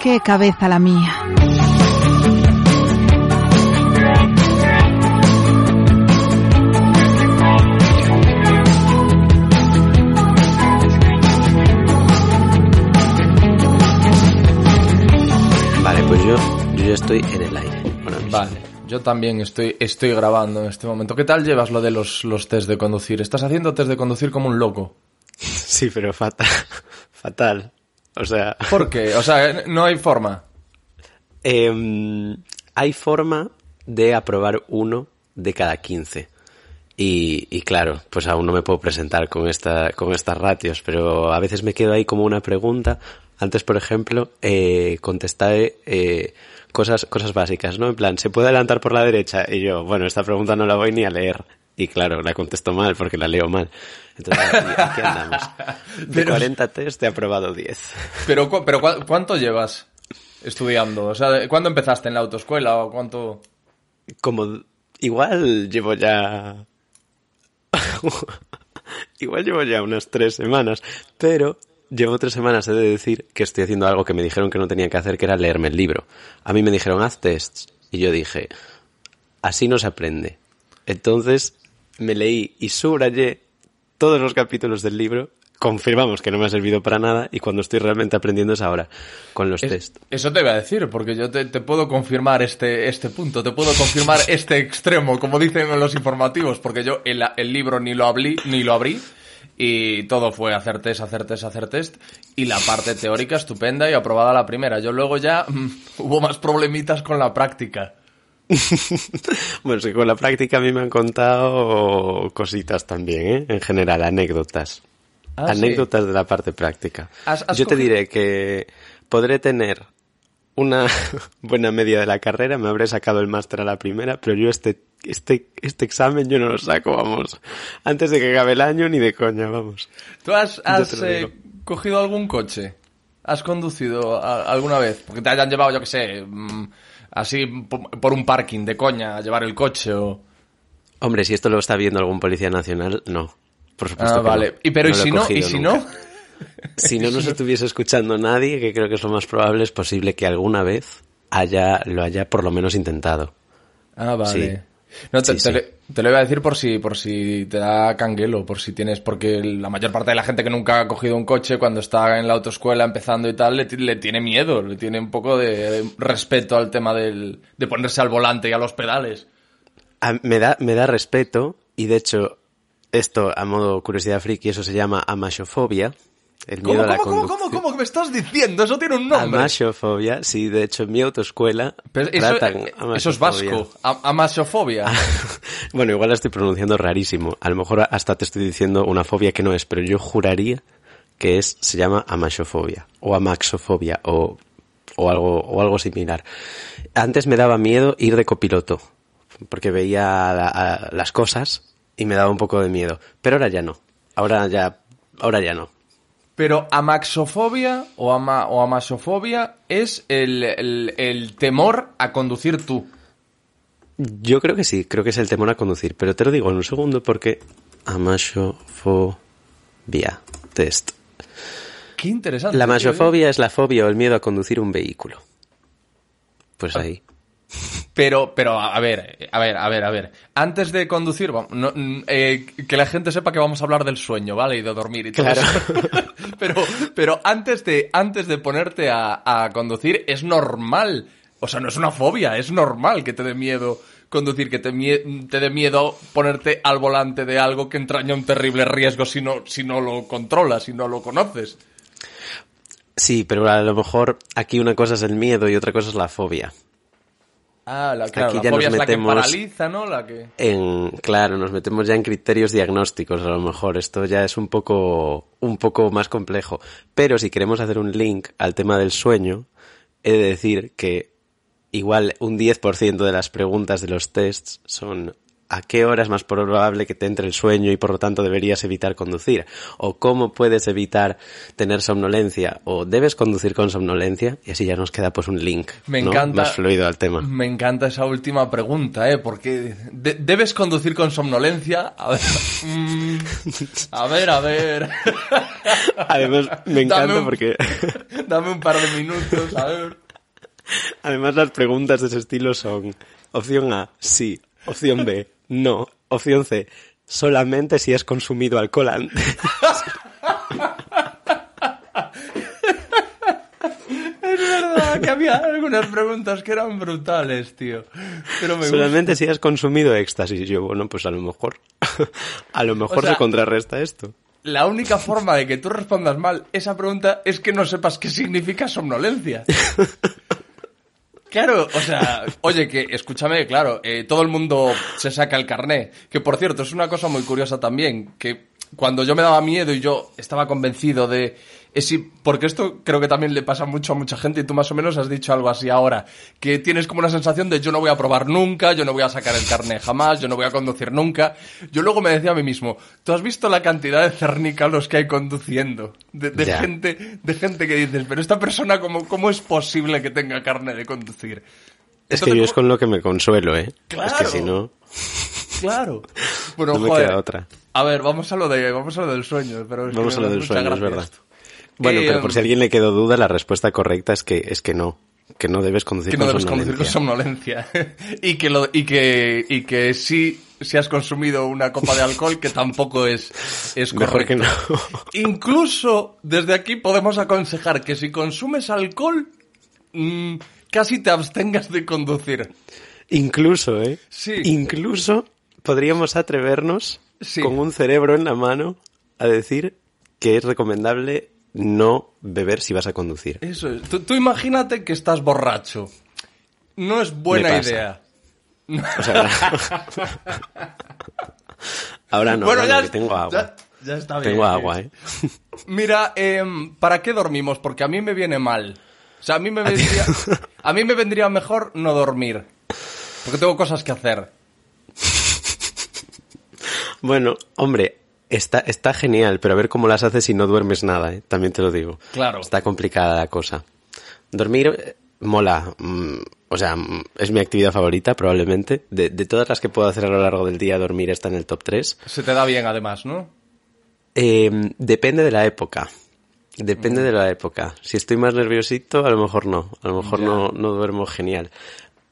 Qué cabeza la mía. Vale, pues yo, yo ya estoy en el aire. Vale, yo también estoy, estoy grabando en este momento. ¿Qué tal llevas lo de los, los test de conducir? ¿Estás haciendo test de conducir como un loco? Sí, pero fatal. Fatal. O sea, ¿Por qué? O sea, no hay forma. em, hay forma de aprobar uno de cada 15. Y, y claro, pues aún no me puedo presentar con, esta, con estas ratios, pero a veces me quedo ahí como una pregunta. Antes, por ejemplo, eh, contesté eh, cosas, cosas básicas, ¿no? En plan, ¿se puede adelantar por la derecha? Y yo, bueno, esta pregunta no la voy ni a leer. Y claro, la contesto mal porque la leo mal. Entonces, aquí, aquí andamos. De Pero- 40 test he aprobado 10. Pero, cu- pero cu- ¿cuánto llevas estudiando? O sea, ¿cuándo empezaste en la autoescuela o cuánto? como igual llevo ya igual llevo ya unas tres semanas pero llevo tres semanas he de decir que estoy haciendo algo que me dijeron que no tenía que hacer que era leerme el libro a mí me dijeron haz tests y yo dije así no se aprende entonces me leí y subrayé todos los capítulos del libro confirmamos que no me ha servido para nada y cuando estoy realmente aprendiendo es ahora con los Es- test Eso te iba a decir, porque yo te, te puedo confirmar este, este punto, te puedo confirmar este extremo, como dicen en los informativos, porque yo el, el libro ni lo abrí, ni lo abrí, y todo fue hacer test, hacer test, hacer test, y la parte teórica estupenda y aprobada la primera. Yo luego ya mm, hubo más problemitas con la práctica. Bueno, que con la práctica a mí me han contado cositas también, ¿eh? En general, anécdotas. Ah, anécdotas de la parte práctica. ¿Has- has Yo te diré que podré tener una buena media de la carrera, me habré sacado el máster a la primera, pero yo este, este, este examen yo no lo saco, vamos. Antes de que acabe el año ni de coña, vamos. ¿Tú has, has eh, cogido algún coche? ¿Has conducido a- alguna vez? Porque te hayan llevado, yo qué sé, mm, así po- por un parking de coña a llevar el coche o... Hombre, si esto lo está viendo algún policía nacional, no. Por supuesto Ah, que vale. no. Y pero No ¿y si no? ¿Y si nunca. no? Si no nos estuviese escuchando nadie, que creo que es lo más probable, es posible que alguna vez haya, lo haya por lo menos intentado. Ah, vale. Sí. No, te, Sí, te sí. le- te lo iba a decir por si, por si te da canguelo, por si tienes, porque la mayor parte de la gente que nunca ha cogido un coche cuando está en la autoescuela empezando y tal, le, le tiene miedo, le tiene un poco de respeto al tema del, de ponerse al volante y a los pedales. A- me, da, me da respeto, y de hecho, esto a modo curiosidad friki, eso se llama amashofobia. El miedo ¿Cómo, a la cómo, cómo, conducción. cómo, cómo me estás diciendo? Eso tiene un nombre. Amashofobia, sí, de hecho en mi autoescuela Pero eso, tratan eh, eso es vasco. A- Amasofobia. bueno, igual la estoy pronunciando rarísimo. A lo mejor hasta te estoy diciendo una fobia que no es, pero yo juraría que es, se llama amashofobia o amaxofobia o, o algo, o algo similar. Antes me daba miedo ir de copiloto porque veía la- a- las cosas y me daba un poco de miedo. Pero ahora ya no. Ahora ya, ahora ya no. Pero amaxofobia o, ama, o amasofobia es el, el, el temor a conducir tú. Yo creo que sí, creo que es el temor a conducir, pero te lo digo en un segundo porque amashofobia test. Qué interesante. La ¿eh? amashofobia es la fobia o el miedo a conducir un vehículo. Pues Ah. ahí. Pero, pero, a ver, a ver, a ver, a ver. Antes de conducir, vamos, no, eh, que la gente sepa que vamos a hablar del sueño, ¿vale? Y de dormir y todo Claro. eso. pero, pero antes de, antes de ponerte a, a conducir, es normal. O sea, no es una fobia, es normal que te dé miedo conducir, que te, te dé miedo ponerte al volante de algo que entraña un terrible riesgo si no, si no lo controlas, si no lo conoces. Sí, pero a lo mejor aquí una cosa es el miedo y otra cosa es la fobia. Ah, la, claro, Aquí la ya nos es la que metemos paraliza, ¿no? La que... en claro, nos metemos ya en criterios diagnósticos a lo mejor. Esto ya es un poco un poco más complejo, pero si queremos hacer un link al tema del sueño, he de decir que igual un 10% de las preguntas de los tests son a qué hora es más probable que te entre el sueño y por lo tanto deberías evitar conducir o cómo puedes evitar tener somnolencia o debes conducir con somnolencia y así ya nos queda pues un link Me ¿no? encanta. más fluido al tema. Me encanta esa última pregunta, ¿eh? Porque de- debes conducir con somnolencia. A ver. mm, a ver, a ver. Además me encanta Dame un- porque Dame un par de minutos, a ver. Además, las preguntas de ese estilo son opción A, sí, opción B, no, opción C, solamente si has consumido alcohol antes. Es verdad que había algunas preguntas que eran brutales, tío. Pero me gusta. solamente si has consumido éxtasis. Yo, bueno, pues a lo mejor, a lo mejor O sea- se contrarresta esto. La única forma de que tú respondas mal esa pregunta es que no sepas qué significa somnolencia. Claro, o sea, oye, que escúchame, claro, eh, todo el mundo se saca el carné. Que por cierto, es una cosa muy curiosa también, que cuando yo me daba miedo y yo estaba convencido de... sí, porque esto creo que también le pasa mucho a mucha gente y tú más o menos has dicho algo así ahora, que tienes como una sensación de yo no voy a probar nunca, yo no voy a sacar el carné jamás, yo no voy a conducir nunca. Yo luego me decía a mí mismo, ¿tú has visto la cantidad de cernícalos que hay conduciendo? De, gente, de gente que dices, pero esta persona, ¿cómo, cómo es posible que tenga carne de conducir? Es que yo es ¿cómo- con lo que me consuelo, ¿eh? Es que Claro. si no, Claro. Bueno, no me joder. queda otra. A ver, vamos a lo de, vamos a lo del sueño, pero es que Vamos a lo del sueño, es verdad. esto. Bueno, Eh, pero por si a alguien le quedó duda, la respuesta correcta es que, es que no. Que no debes conducir que no con debes conducir con somnolencia. y que lo y que y que sí si has consumido una copa de alcohol que tampoco es es Mejor que correcto. no. Incluso desde aquí podemos aconsejar que si consumes alcohol mm, casi te abstengas de conducir. Incluso, ¿eh? Sí. Incluso podríamos atrevernos Sí. con un cerebro en la mano a decir que es recomendable no beber si vas a conducir. Eso es. Tú, tú imagínate que estás borracho. No es buena idea. O sea, ahora no, bueno, ahora ya, no, que tengo agua. ya- ya está bien. tengo agua, ¿eh? Mira, em, ¿para qué dormimos? Porque a mí me viene mal. O sea, a mí me vendría, a mí me vendría mejor no dormir. Porque tengo cosas que hacer. Bueno, hombre, está, está genial, pero a ver cómo las haces si no duermes nada, ¿eh? También te lo digo. Claro. Está complicada la cosa. Dormir eh, mola. mm, o sea, mm, es mi actividad favorita, probablemente. De, de todas las que puedo hacer a lo largo del día, dormir está en el top 3. Se te da bien, además, ¿no? Eh, depende de la época. Mm. Depende de la época. Si estoy más nerviosito, a lo mejor no. A lo mejor no, no duermo genial.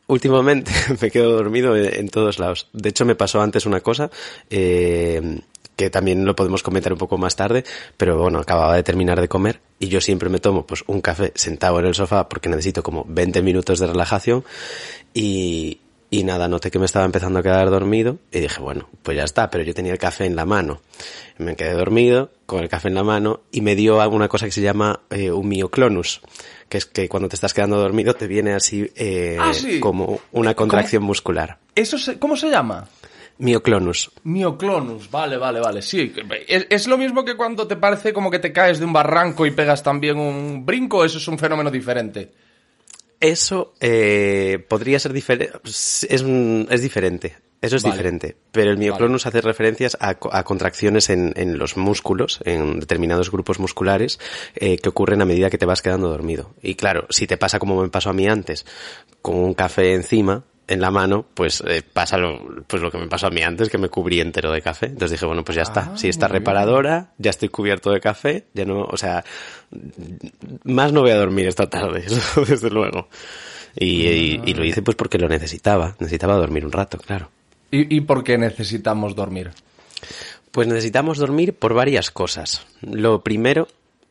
Últimamente me quedo dormido en, en todos lados. De hecho, me pasó antes una cosa, eh, que también lo podemos comentar un poco más tarde, pero bueno, acababa de terminar de comer y yo siempre me tomo pues un café sentado en el sofá porque necesito como 20 minutos de relajación y, y nada, noté que me estaba empezando a quedar dormido y dije, bueno, pues ya está, pero yo tenía el café en la mano. Me quedé dormido con el café en la mano y me dio alguna cosa que se llama eh, un mioclonus, que es que cuando te estás quedando dormido te viene así eh, Ah, sí. como una contracción muscular. Eso se- ¿Cómo se llama? Mioclonus. Mioclonus, vale, vale, vale. Sí, es, es lo mismo que cuando te parece como que te caes de un barranco y pegas también un brinco, eso es un fenómeno diferente. Eso eh, podría ser diferente. Es, es diferente. Eso es Vale. diferente. Pero el mioclonus hace referencias a, a contracciones en, en los músculos, en determinados grupos musculares, eh, que ocurren a medida que te vas quedando dormido. Y claro, si te pasa como me pasó a mí antes, con un café encima, en la mano, pues eh, pasa lo, pues lo que me pasó a mí antes, que me cubrí entero de café. Entonces dije, bueno, pues ya está. Ah, si está bien. reparadora, ya estoy cubierto de café, ya no, o sea, más no voy a dormir esta tarde, eso desde luego. Y, y- y lo hice pues porque lo necesitaba, necesitaba dormir un rato, claro. ¿Y, y por qué necesitamos dormir? Pues necesitamos dormir por varias cosas. Lo primero,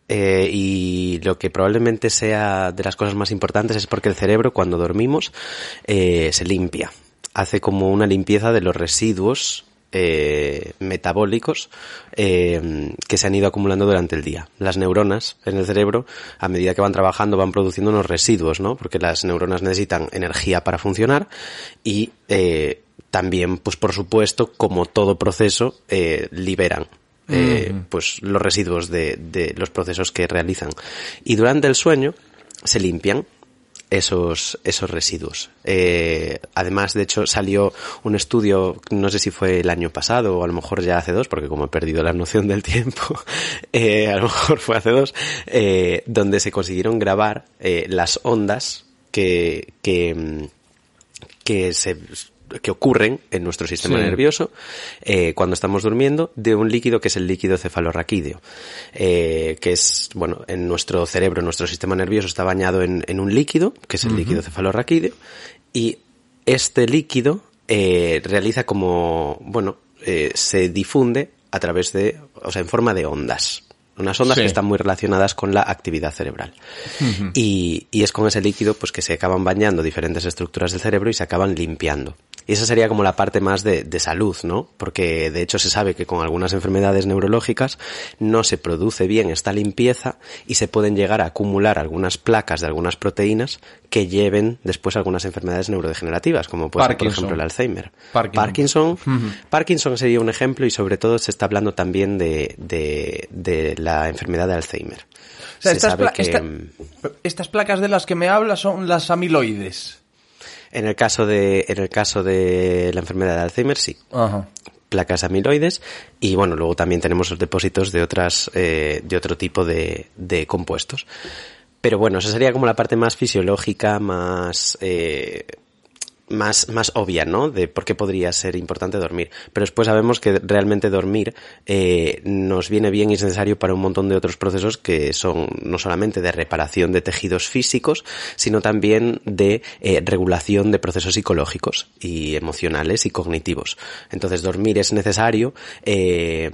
eh, y lo que probablemente sea de las cosas más importantes, es porque el cerebro cuando dormimos eh, se limpia. Hace como una limpieza de los residuos eh, metabólicos eh, que se han ido acumulando durante el día. Las neuronas en el cerebro, a medida que van trabajando, van produciendo unos residuos, ¿no? Porque las neuronas necesitan energía para funcionar y también, pues por supuesto, como todo proceso, liberan eh, pues los residuos de, de los procesos que realizan. Y durante el sueño se limpian esos, esos residuos. Eh, además, de hecho, salió un estudio, no sé si fue el año pasado o a lo mejor ya hace dos, porque como he perdido la noción del tiempo, eh, a lo mejor fue hace dos, eh, donde se consiguieron grabar eh, las ondas que, que, mm, que se que ocurren en nuestro sistema Sí. nervioso eh, cuando estamos durmiendo de un líquido que es el líquido cefalorraquídeo, eh, que es, bueno, en nuestro cerebro, nuestro sistema nervioso está bañado en, en un líquido, que es el líquido cefalorraquídeo, y este líquido eh, realiza como, bueno, eh, se difunde a través de, o sea, en forma de ondas. Unas ondas Sí. que están muy relacionadas con la actividad cerebral. y, y es con ese líquido pues que se acaban bañando diferentes estructuras del cerebro y se acaban limpiando. Y esa sería como la parte más de, de salud, ¿no? Porque de hecho se sabe que con algunas enfermedades neurológicas no se produce bien esta limpieza y se pueden llegar a acumular algunas placas de algunas proteínas que lleven después a algunas enfermedades neurodegenerativas, como puede ser, por ejemplo, el Alzheimer. Parkinson. Parkinson, Parkinson sería un ejemplo y sobre todo se está hablando también de, de, de la enfermedad de Alzheimer. O sea, se estas, sabe pla- que esta- mm, estas placas de las que me hablas son las amiloides. En el caso de en el caso de la enfermedad de Alzheimer sí, Ajá. placas amiloides y bueno luego también tenemos los depósitos de otras eh, de otro tipo de, de compuestos. Pero bueno, esa sería como la parte más fisiológica, más eh, más, más obvia, ¿no? De por qué podría ser importante dormir. Pero después sabemos que realmente dormir eh, nos viene bien y es necesario para un montón de otros procesos que son no solamente de reparación de tejidos físicos, sino también de eh, regulación de procesos psicológicos y emocionales y cognitivos. Entonces dormir es necesario eh,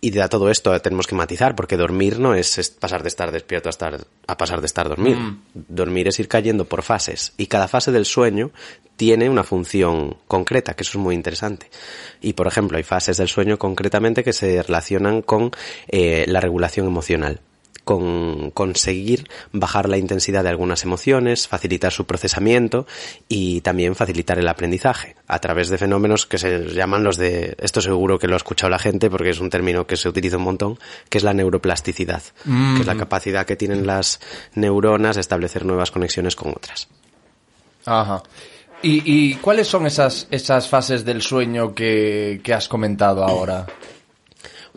y de a todo esto tenemos que matizar porque dormir no es, es pasar de estar despierto a, estar, a pasar de estar dormido. Dormir es ir cayendo por fases y cada fase del sueño tiene una función concreta, que eso es muy interesante. Y, por ejemplo, hay fases del sueño concretamente que se relacionan con eh, la regulación emocional con conseguir bajar la intensidad de algunas emociones, facilitar su procesamiento y también facilitar el aprendizaje a través de fenómenos que se llaman los de, esto seguro que lo ha escuchado la gente porque es un término que se utiliza un montón, que es la neuroplasticidad, que es la capacidad que tienen las neuronas de establecer nuevas conexiones con otras. Ajá. ¿Y, y cuáles son esas, esas fases del sueño que, que has comentado ahora?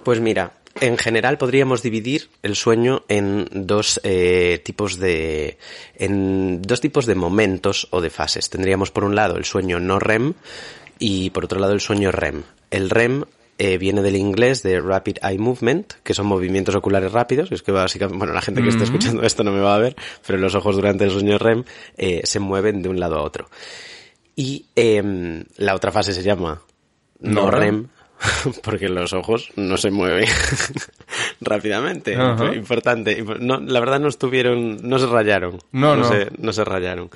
Pues mira, en general podríamos dividir el sueño en dos eh, tipos de en dos tipos de momentos o de fases. Tendríamos por un lado el sueño no REM y por otro lado el sueño REM. El REM eh, viene del inglés de Rapid Eye Movement, que son movimientos oculares rápidos. Es que básicamente, bueno, la gente que está escuchando esto no me va a ver, pero los ojos durante el sueño REM eh, se mueven de un lado a otro. Y em, la otra fase se llama no, No REM. Porque los ojos no se mueven rápidamente. Importante. No, la verdad no estuvieron, no se rayaron. No, no. Se, no se rayaron.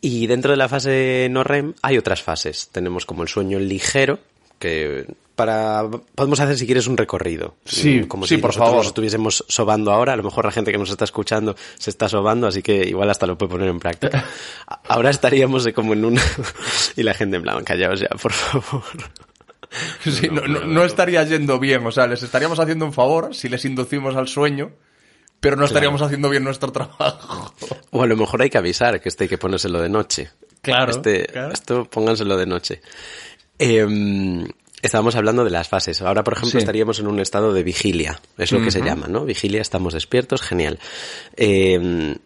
Y dentro de la fase no REM hay otras fases. Tenemos como el sueño ligero, que para podemos hacer si quieres un recorrido. Sí, como sí, si por nosotros favor. nos estuviésemos sobando ahora. A lo mejor la gente que nos está escuchando se está sobando, así que igual hasta lo puede poner en práctica. Ahora estaríamos como en una y la gente en plan, callaos ya, por favor. Sí, no, no- no estaría yendo bien, o sea, les estaríamos haciendo un favor si les inducimos al sueño, pero no estaríamos haciendo bien nuestro trabajo. O a lo mejor hay que avisar que este hay que ponérselo de noche. Claro, Este, claro. Esto pónganselo de noche. Em, estábamos hablando de las fases. Ahora, por ejemplo, Sí. estaríamos en un estado de vigilia. Es lo que se llama, ¿no? Vigilia, estamos despiertos, genial. Em,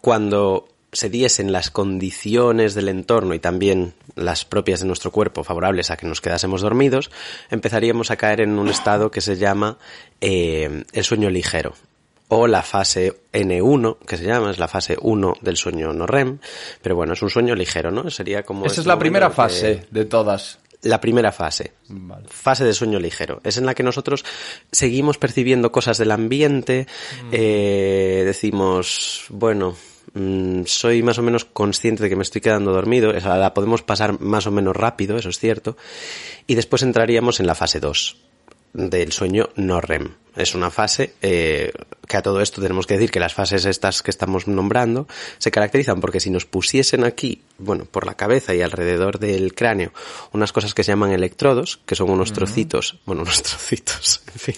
cuando se diesen las condiciones del entorno y también las propias de nuestro cuerpo favorables a que nos quedásemos dormidos, empezaríamos a caer en un estado que se llama eh, el sueño ligero o la fase N1, que se llama, es la fase 1 del sueño no REM, pero bueno, es un sueño ligero, ¿no? Sería como... Esa es la momento primera fase de todas. La primera fase. Vale. Fase de sueño ligero. Es en la que nosotros seguimos percibiendo cosas del ambiente, Mm. eh, decimos, bueno, mm, soy más o menos consciente de que me estoy quedando dormido, esa la podemos pasar más o menos rápido, eso es cierto, y después entraríamos en la fase 2 del sueño no REM. Es una fase eh, que a todo esto tenemos que decir que las fases estas que estamos nombrando se caracterizan porque si nos pusiesen aquí, bueno, por la cabeza y alrededor del cráneo, unas cosas que se llaman electrodos, que son unos trocitos, bueno, unos trocitos, en fin,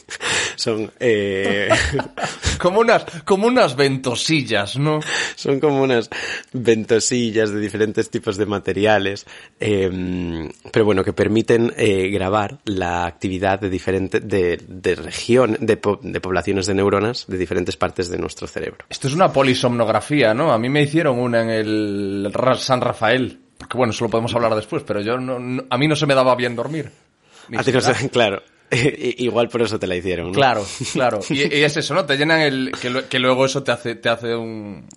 son... Eh... como, unas, como unas ventosillas, ¿no? Son como unas ventosillas de diferentes tipos de materiales, eh, pero bueno, que permiten eh, grabar la actividad de diferentes, de, de región, de, po de poblaciones de neuronas de diferentes partes de nuestro cerebro. Esto es una polisomnografía, ¿no? A mí me hicieron una en el San Rafael. Que bueno, eso lo podemos hablar después, pero yo no, no, a mí no se me daba bien dormir. A ti no se, claro. Igual por eso te la hicieron, ¿no? Claro, claro. Y, y, es eso, ¿no? Te llenan el... Que, que luego eso te hace, te hace un...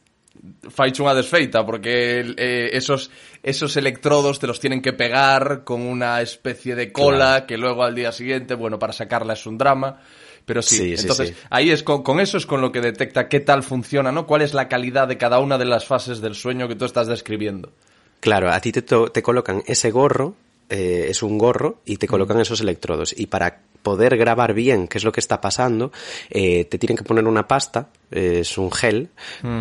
Faicho una desfeita, porque eh, esos, esos electrodos te los tienen que pegar con una especie de cola claro. que luego al día siguiente, bueno, para sacarla es un drama. Pero sí, entonces sí. ahí es con, con eso es con lo que detecta qué tal funciona, ¿no? ¿Cuál es la calidad de cada una de las fases del sueño que tú estás describiendo? Claro, a ti te, te colocan ese gorro, eh, es un gorro, y te colocan esos electrodos. Y para poder grabar bien qué es lo que está pasando, eh, te tienen que poner una pasta, eh, es un gel,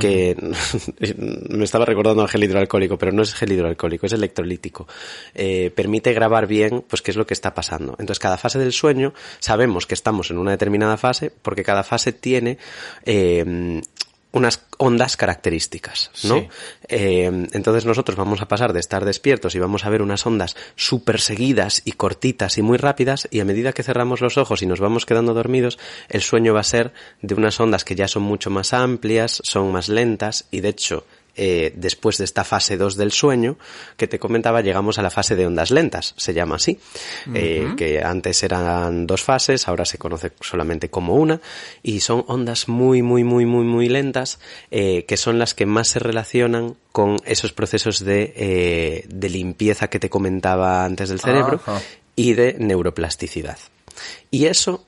que me estaba recordando al gel hidroalcohólico, pero no es gel hidroalcohólico, es electrolítico. Eh, permite grabar bien pues qué es lo que está pasando. Entonces, cada fase del sueño sabemos que estamos en una determinada fase, porque cada fase tiene unas ondas características, ¿no? Sí. Eh, entonces nosotros vamos a pasar de estar despiertos y vamos a ver unas ondas súper seguidas y cortitas y muy rápidas y a medida que cerramos los ojos y nos vamos quedando dormidos, el sueño va a ser de unas ondas que ya son mucho más amplias, son más lentas y de hecho eh, después de esta fase 2 del sueño que te comentaba, llegamos a la fase de ondas lentas, se llama así, eh, que antes eran dos fases, ahora se conoce solamente como una, y son ondas muy, muy, muy, muy, muy lentas, eh, que son las que más se relacionan con esos procesos de, de limpieza que te comentaba antes del cerebro y de neuroplasticidad. Y eso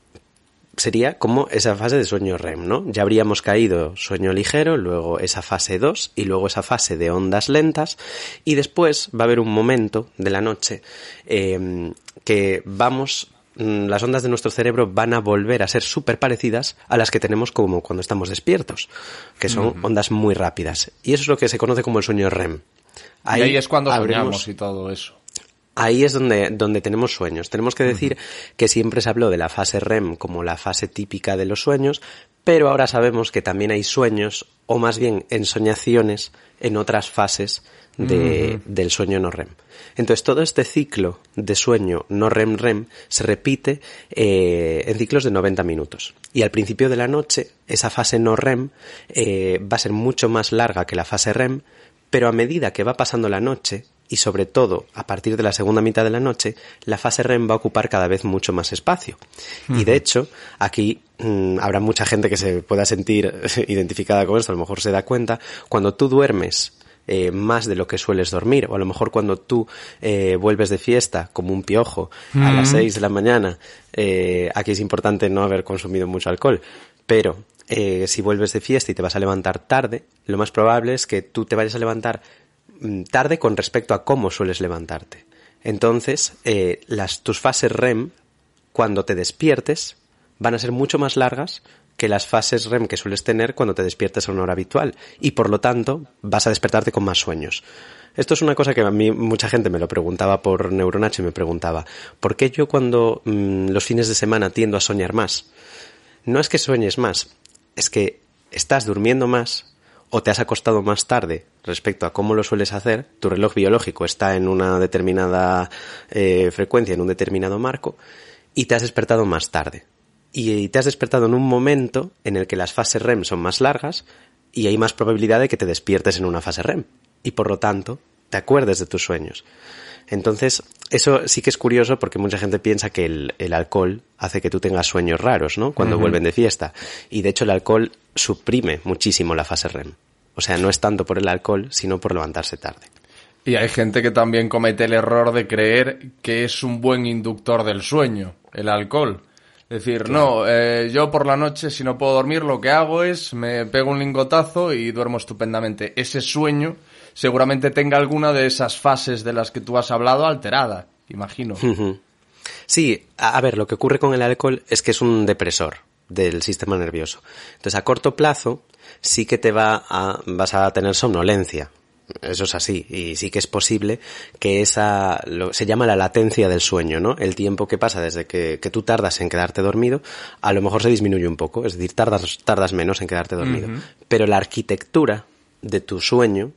sería como esa fase de sueño REM, ¿no? Ya habríamos caído sueño ligero, luego esa fase 2 y luego esa fase de ondas lentas y después va a haber un momento de la noche eh, que vamos mm, las ondas de nuestro cerebro van a volver a ser súper parecidas a las que tenemos como cuando estamos despiertos, que son ondas muy rápidas. Y eso es lo que se conoce como el sueño REM. y ahí es cuando soñamos y todo eso. Ahí es donde, donde tenemos sueños. Tenemos que decir que siempre se habló de la fase REM como la fase típica de los sueños, pero ahora sabemos que también hay sueños, o más bien ensoñaciones, en otras fases de, del sueño no REM. Entonces todo este ciclo de sueño no REM-REM se repite eh, en ciclos de 90 minutos. Y al principio de la noche, esa fase no REM eh, va a ser mucho más larga que la fase REM, pero a medida que va pasando la noche, y sobre todo a partir de la segunda mitad de la noche, la fase REM va a ocupar cada vez mucho más espacio. Y de hecho, aquí mm, habrá mucha gente que se pueda sentir identificada con esto, a lo mejor se da cuenta, cuando tú duermes eh, más de lo que sueles dormir, o a lo mejor cuando tú eh, vuelves de fiesta como un piojo a las 6 de la mañana, eh, aquí es importante no haber consumido mucho alcohol, pero eh, si vuelves de fiesta y te vas a levantar tarde, lo más probable es que tú te vayas a levantar tarde con respecto a cómo sueles levantarte. Entonces, eh, las, tus fases REM, cuando te despiertes, van a ser mucho más largas que las fases REM que sueles tener cuando te despiertes a una hora habitual. Y por lo tanto, vas a despertarte con más sueños. Esto es una cosa que a mí mucha gente me lo preguntaba por Neuronacho y me preguntaba, ¿por qué yo cuando mm, los fines de semana tiendo a soñar más? No es que sueñes más, es que estás durmiendo más o te has acostado más tarde respecto a cómo lo sueles hacer, tu reloj biológico está en una determinada eh, frecuencia, en un determinado marco, y te has despertado más tarde. Y te has despertado en un momento en el que las fases REM son más largas y hay más probabilidad de que te despiertes en una fase REM. Y por lo tanto, te acuerdes de tus sueños. Entonces, eso sí que es curioso porque mucha gente piensa que el, el alcohol hace que tú tengas sueños raros, ¿no? Cuando vuelven de fiesta. Y de hecho el alcohol suprime muchísimo la fase REM. O sea, no es tanto por el alcohol, sino por levantarse tarde. Y hay gente que también comete el error de creer que es un buen inductor del sueño, el alcohol. Es decir, no, eh, yo por la noche si no puedo dormir lo que hago es me pego un lingotazo y duermo estupendamente. Ese sueño seguramente tenga alguna de esas fases de las que tú has hablado alterada, imagino. Sí, a ver, lo que ocurre con el alcohol es que es un depresor del sistema nervioso. Entonces, a corto plazo sí que te va a, vas a tener somnolencia, eso es así y sí que es posible que esa lo, se llama la latencia del sueño, ¿no? El tiempo que pasa desde que, que, tú tardas en quedarte dormido, a lo mejor se disminuye un poco, es decir, tardas tardas menos en quedarte dormido, uh -huh. pero la arquitectura de tu sueño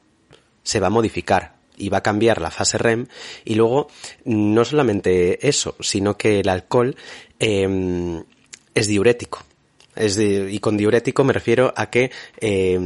se va a modificar y va a cambiar la fase REM y luego no solamente eso, sino que el alcohol eh, es diurético. Es y con diurético me refiero a que eh,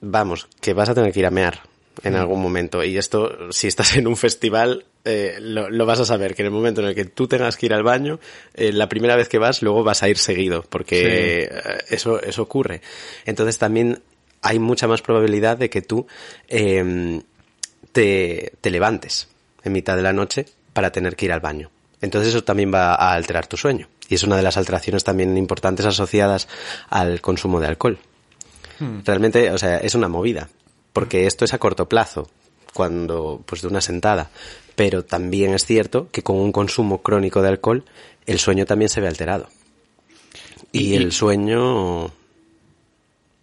vamos, que vas a tener que ir a mear en algún momento. Y esto, si estás en un festival, eh, lo, lo, vas a saber, que en el momento en el que tú tengas que ir al baño, eh, la primera vez que vas, luego vas a ir seguido, porque sí. eso, eso ocurre. Entonces también hay mucha más probabilidad de que tú eh, te, te levantes en mitad de la noche para tener que ir al baño. Entonces eso también va a alterar tu sueño. Y es una de las alteraciones también importantes asociadas al consumo de alcohol. Hmm. Realmente, o sea, es una movida, porque esto es a corto plazo, cuando, pues de una sentada. Pero también es cierto que con un consumo crónico de alcohol, el sueño también se ve alterado. Y, y el sueño...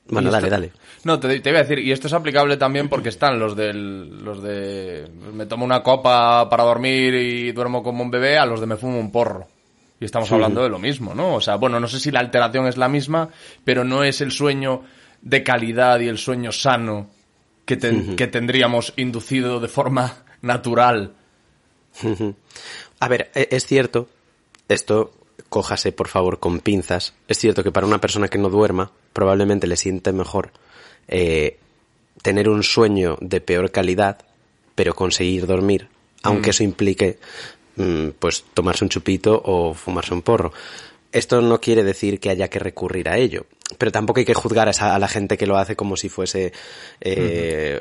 Bueno, dale, esto... dale. No, te, te, iba a decir, y esto es aplicable también porque están los del, los de me tomo una copa para dormir y duermo como un bebé, a los de me fumo un porro. Y estamos sí. hablando de lo mismo, ¿no? O sea, bueno, no sé si la alteración es la misma, pero no es el sueño de calidad y el sueño sano que, te, uh -huh. que tendríamos inducido de forma natural. Uh -huh. A ver, e, es cierto, esto cójase por favor con pinzas, es cierto que para una persona que no duerma probablemente le siente mejor eh, tener un sueño de peor calidad, pero conseguir dormir, aunque mm. eso implique mm, pues tomarse un chupito o fumarse un porro. Esto no quiere decir que haya que recurrir a ello, pero tampoco hay que juzgar a, esa, a la gente que lo hace como si fuese... Eh,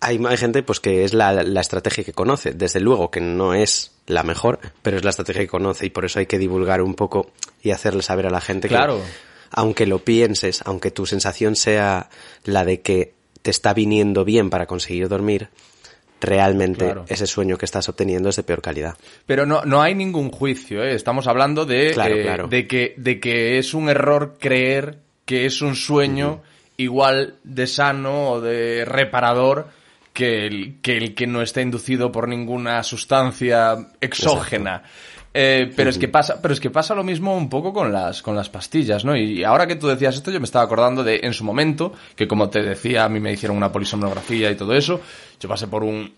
hay, hay, gente pues que es la, la, estrategia que conoce, desde luego que no es la mejor, pero es la estrategia que conoce y por eso hay que divulgar un poco y hacerle saber a la gente claro. que aunque lo pienses, aunque tu sensación sea la de que te está viniendo bien para conseguir dormir, realmente claro. ese sueño que estás obteniendo es de peor calidad. Pero no, no hay ningún juicio, ¿eh? estamos hablando de, claro, eh, claro. de, que, de que es un error creer que es un sueño uh -huh. igual de sano o de reparador que el, que el que no está inducido por ninguna sustancia exógena. Exacto. Eh, pero es que pasa, pero es que pasa lo mismo un poco con las, con las pastillas, ¿no? Y ahora que tú decías esto, yo me estaba acordando de en su momento, que como te decía, a mí me hicieron una polisomnografía y todo eso, yo pasé por un,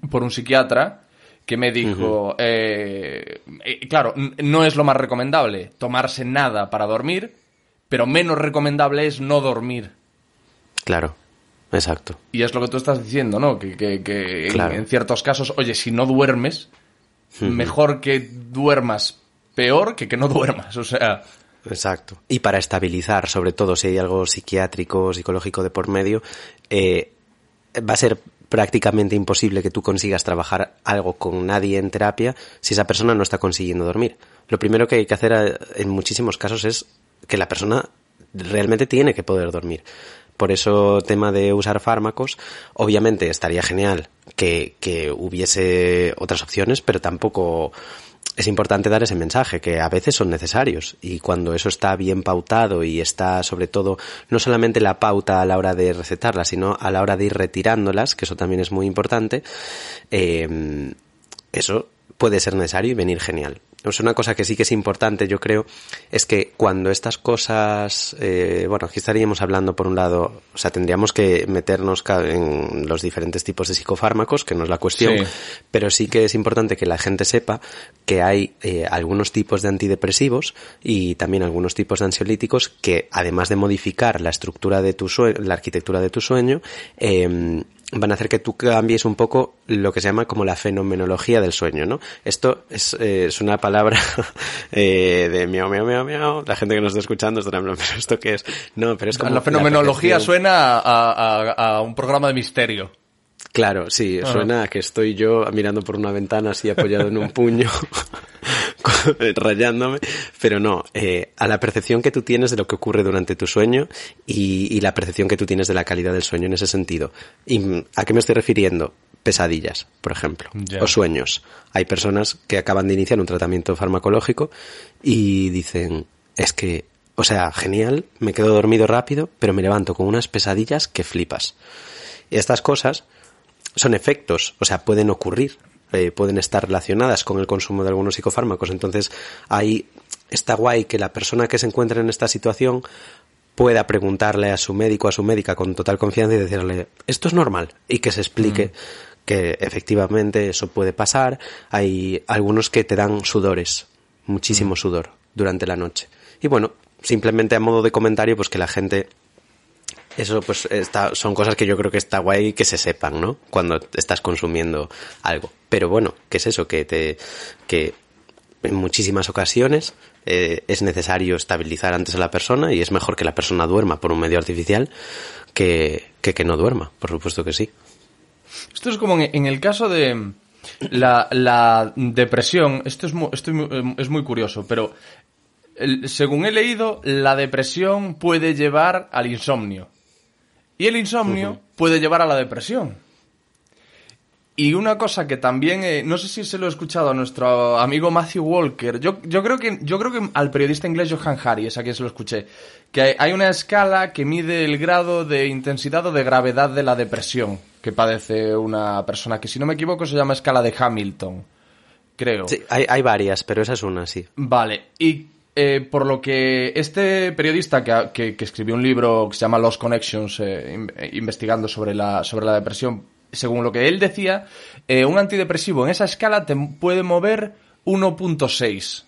por un psiquiatra que me dijo, uh -huh. eh, eh, claro, no es lo más recomendable tomarse nada para dormir, pero menos recomendable es no dormir. Claro. Exacto. Y es lo que tú estás diciendo, ¿no? Que, que, que claro. en, en ciertos casos, oye, si no duermes, mejor que duermas peor que que no duermas, o sea... Exacto. Y para estabilizar, sobre todo si hay algo psiquiátrico, psicológico de por medio, eh, va a ser prácticamente imposible que tú consigas trabajar algo con nadie en terapia si esa persona no está consiguiendo dormir. Lo primero que hay que hacer eh, en muchísimos casos es que la persona realmente tiene que poder dormir. Por eso, tema de usar fármacos, obviamente estaría genial que, que hubiese otras opciones, pero tampoco es importante dar ese mensaje, que a veces son necesarios y cuando eso está bien pautado y está sobre todo no solamente la pauta a la hora de recetarlas, sino a la hora de ir retirándolas, que eso también es muy importante, eh, eso puede ser necesario y venir genial. Pues una cosa que sí que es importante, yo creo, es que cuando estas cosas, eh, bueno, aquí estaríamos hablando por un lado, o sea, tendríamos que meternos en los diferentes tipos de psicofármacos, que no es la cuestión, sí. pero sí que es importante que la gente sepa que hay eh, algunos tipos de antidepresivos y también algunos tipos de ansiolíticos que, además de modificar la estructura de tu sueño, la arquitectura de tu sueño, eh, van a hacer que tú cambies un poco lo que se llama como la fenomenología del sueño, ¿no? Esto es, eh, es una palabra eh, de miau, miau, miau, miau. La gente que nos está escuchando estará plan, ¿pero esto qué es? No, pero es como... La fenomenología la suena a, a, a, un programa de misterio. Claro, sí, ah. suena a que estoy yo mirando por una ventana así apoyado en un puño. rayándome, pero no, eh, a la percepción que tú tienes de lo que ocurre durante tu sueño y, y, la percepción que tú tienes de la calidad del sueño en ese sentido. ¿Y a qué me estoy refiriendo? Pesadillas, por ejemplo, yeah. o sueños. Hay personas que acaban de iniciar un tratamiento farmacológico y dicen, es que, o sea, genial, me quedo dormido rápido, pero me levanto con unas pesadillas que flipas. Y estas cosas son efectos, o sea, pueden ocurrir, eh, pueden estar relacionadas con el consumo de algunos psicofármacos. Entonces, ahí está guay que la persona que se encuentre en esta situación pueda preguntarle a su médico, a su médica con total confianza y decirle, esto es normal, y que se explique mm. que efectivamente eso puede pasar. Hay algunos que te dan sudores, muchísimo mm. sudor durante la noche. Y bueno, simplemente a modo de comentario, pues que la gente eso pues está, son cosas que yo creo que está guay que se sepan, ¿no? Cuando estás consumiendo algo. Pero bueno, ¿qué es eso? Que te, que en muchísimas ocasiones eh, es necesario estabilizar antes a la persona y es mejor que la persona duerma por un medio artificial que, que, que no duerma, por supuesto que sí. Esto es como en, el caso de la, la depresión, esto es muy, esto es muy curioso, pero según he leído, la depresión puede llevar al insomnio. Y el insomnio uh -huh. puede llevar a la depresión. Y una cosa que también, eh, no sé si se lo he escuchado a nuestro amigo Matthew Walker, yo, yo, creo que, yo creo que al periodista inglés Johan Harry, es a quien se lo escuché, que hay una escala que mide el grado de intensidad o de gravedad de la depresión que padece una persona, que si no me equivoco se llama escala de Hamilton, creo. Sí, hay, hay varias, pero esa es una, sí. Vale, y eh, por lo que este periodista que, que, que, escribió un libro que se llama Lost Connections, eh, investigando sobre la, sobre la depresión, según lo que él decía, eh, un antidepresivo en esa escala te puede mover 1.6.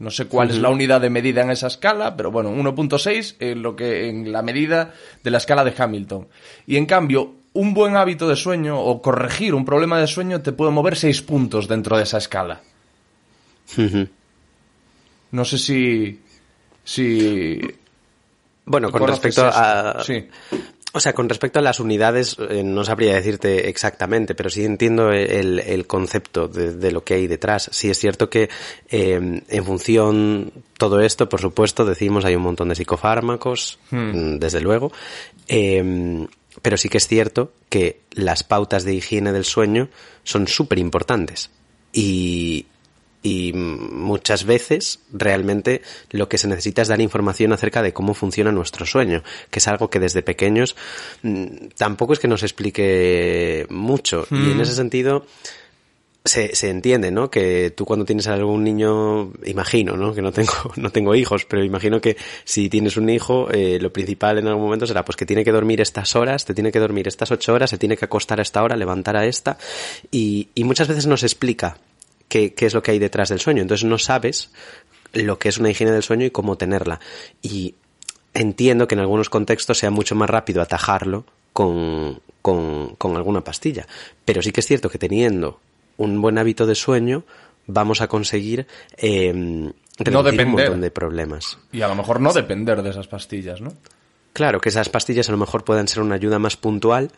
No sé cuál uh -huh. es la unidad de medida en esa escala, pero bueno, 1.6 en lo que en la medida de la escala de Hamilton. Y en cambio, un buen hábito de sueño o corregir un problema de sueño te puede mover 6 puntos dentro de esa escala. Uh -huh. No sé si si bueno, con respecto a sí. O sea, con respecto a las unidades, eh, no sabría decirte exactamente, pero sí entiendo el, el concepto de, de, lo que hay detrás. Sí es cierto que eh, en función todo esto, por supuesto, decimos hay un montón de psicofármacos, hmm. desde luego, eh, pero sí que es cierto que las pautas de higiene del sueño son súper importantes. Y, y muchas veces realmente lo que se necesita es dar información acerca de cómo funciona nuestro sueño, que es algo que desde pequeños mm, tampoco es que nos explique mucho mm. y en hmm. ese sentido se, se entiende, ¿no? Que tú cuando tienes algún niño, imagino, ¿no? Que no tengo, no tengo hijos, pero imagino que si tienes un hijo, eh, lo principal en algún momento será pues que tiene que dormir estas horas, te tiene que dormir estas ocho horas, se tiene que acostar a esta hora, levantar a esta, y, y muchas veces nos explica qué, qué es lo que hay detrás del sueño. Entonces no sabes lo que es una higiene del sueño y cómo tenerla. Y entiendo que en algunos contextos sea mucho más rápido atajarlo con, con, con alguna pastilla. Pero sí que es cierto que teniendo un buen hábito de sueño, vamos a conseguir eh, no depender. un montón de problemas. Y a lo mejor no depender de esas pastillas, ¿no? Claro, que esas pastillas a lo mejor puedan ser una ayuda más puntual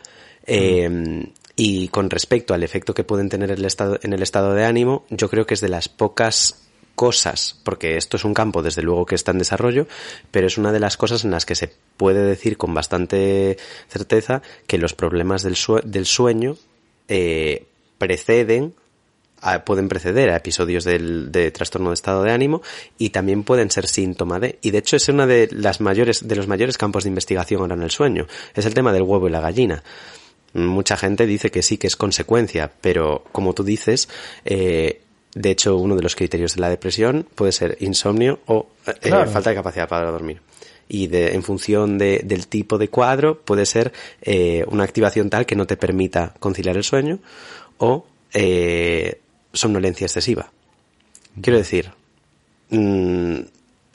eh, mm. Y con respecto al efecto que pueden tener el estado, en el estado de ánimo, yo creo que es de las pocas cosas, porque esto es un campo desde luego que está en desarrollo, pero es una de las cosas en las que se puede decir con bastante certeza que los problemas del, sue del sueño eh, preceden a, pueden preceder a episodios del, de trastorno de estado de ánimo y también pueden ser síntoma de y de hecho es una de las mayores de los mayores campos de investigación ahora en el sueño es el tema del huevo y la gallina mucha gente dice que sí que es consecuencia pero como tú dices eh, de hecho uno de los criterios de la depresión puede ser insomnio o eh, claro. falta de capacidad para dormir y de, en función de, del tipo de cuadro puede ser eh, una activación tal que no te permita conciliar el sueño o eh, somnolencia excesiva. Quiero decir, mmm,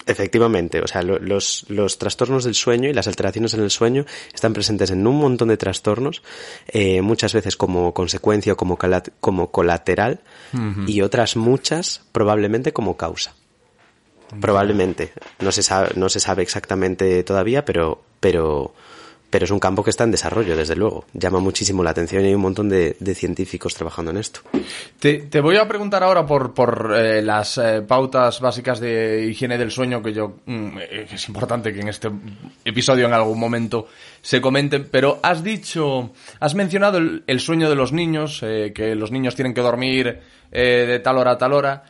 efectivamente, o sea, lo, los, los trastornos del sueño y las alteraciones en el sueño están presentes en un montón de trastornos, eh, muchas veces como consecuencia o como, como colateral uh -huh. y otras muchas probablemente como causa. Probablemente. No se sabe, no se sabe exactamente todavía, pero, pero pero es un campo que está en desarrollo, desde luego. Llama muchísimo la atención y hay un montón de, científicos trabajando en esto. Te, voy a preguntar ahora por, por eh, las eh, pautas básicas de higiene del sueño, que yo mm, eh, es importante que en este episodio en algún momento se comenten, pero has dicho, has mencionado el, sueño de los niños, que los niños tienen que dormir de tal hora a tal hora.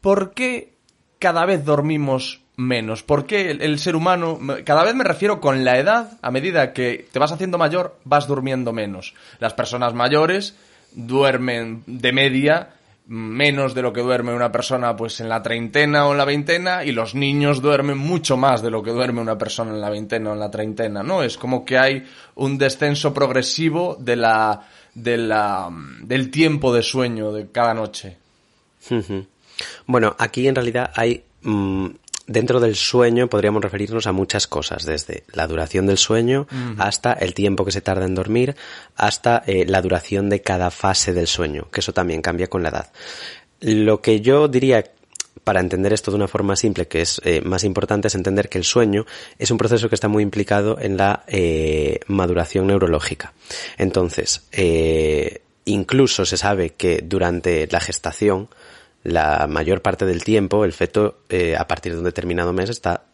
¿Por qué cada vez dormimos menos? ¿Por qué el, ser humano, cada vez me refiero con la edad, a medida que te vas haciendo mayor, vas durmiendo menos? Las personas mayores duermen de media menos de lo que duerme una persona pues en la treintena o en la veintena y los niños duermen mucho más de lo que duerme una persona en la veintena o en la treintena, ¿no? Es como que hay un descenso progresivo de la, de la, del tiempo de sueño de cada noche. Bueno, aquí en realidad hay mm, dentro del sueño podríamos referirnos a muchas cosas, desde la duración del sueño hasta el tiempo que se tarda en dormir, hasta eh, la duración de cada fase del sueño, que eso también cambia con la edad. Lo que yo diría para entender esto de una forma simple, que es eh, más importante, es entender que el sueño es un proceso que está muy implicado en la eh, maduración neurológica. Entonces, incluso se sabe que durante la gestación, la mayor parte del tiempo el feto eh, a partir de un determinado mes está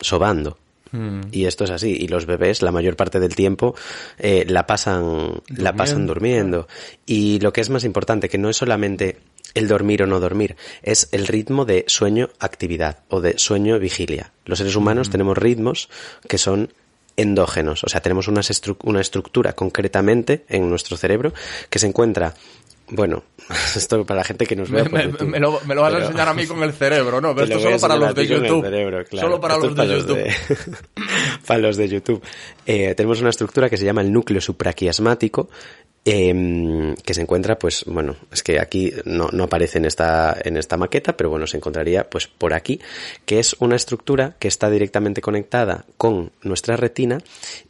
sobando. Mm. Y esto es así. Y los bebés la mayor parte del tiempo eh, la pasan durmiendo. la pasan durmiendo. Y lo que es más importante, que no es solamente el dormir o no dormir, es el ritmo de sueño-actividad o de sueño-vigilia. Los seres humanos mm. tenemos ritmos que son endógenos, o sea, tenemos una, una estructura concretamente en nuestro cerebro que se encuentra bueno, esto para la gente que nos ve. Me, lo, vas a enseñar a mí con el cerebro, ¿no? Pero esto solo para los de YouTube. Solo para los de YouTube. para los de YouTube. tenemos una estructura que se llama el núcleo supraquiasmático, eh, que se encuentra, pues, bueno, es que aquí no, no, aparece en esta, en esta maqueta, pero bueno, se encontraría, pues, por aquí, que es una estructura que está directamente conectada con nuestra retina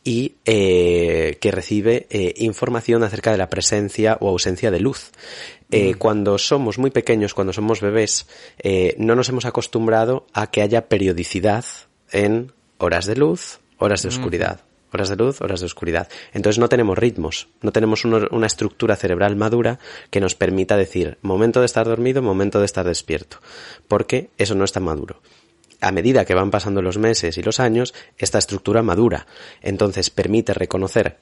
y eh, que recibe eh, información acerca de la presencia o ausencia de luz. Eh, mm. Cuando somos muy pequeños, cuando somos bebés, no nos hemos acostumbrado a que haya periodicidad en horas de luz, horas de mm. oscuridad horas de luz, horas de oscuridad. Entonces no tenemos ritmos, no tenemos una estructura cerebral madura que nos permita decir momento de estar dormido, momento de estar despierto, porque eso no está maduro. A medida que van pasando los meses y los años, esta estructura madura. Entonces permite reconocer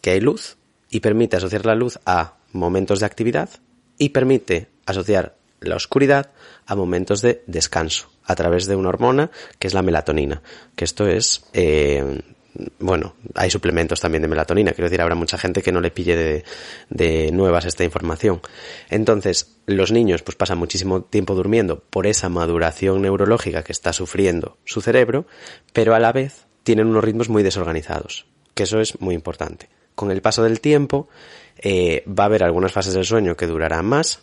que hay luz y permite asociar la luz a momentos de actividad y permite asociar la oscuridad a momentos de descanso a través de una hormona que es la melatonina, que esto es eh, bueno, hay suplementos también de melatonina, quiero decir, habrá mucha gente que no le pille de, de, nuevas esta información. Entonces, los niños pues pasan muchísimo tiempo durmiendo por esa maduración neurológica que está sufriendo su cerebro, pero a la vez tienen unos ritmos muy desorganizados, que eso es muy importante. Con el paso del tiempo, eh, va a haber algunas fases del sueño que durarán más,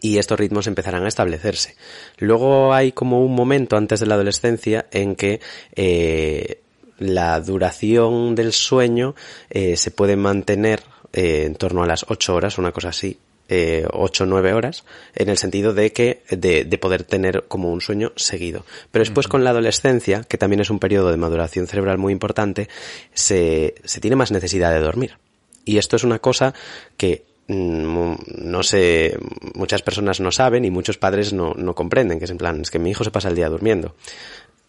y estos ritmos empezarán a establecerse. Luego hay como un momento antes de la adolescencia en que eh, la duración del sueño eh, se puede mantener eh, en torno a las 8 horas, una cosa así, eh, 8 o 9 horas, en el sentido de que, de, de, poder tener como un sueño seguido. Pero después con la adolescencia, que también es un periodo de maduración cerebral muy importante, se, se tiene más necesidad de dormir. Y esto es una cosa que mm, no sé, muchas personas no saben y muchos padres no, no comprenden, que es en plan, es que mi hijo se pasa el día durmiendo.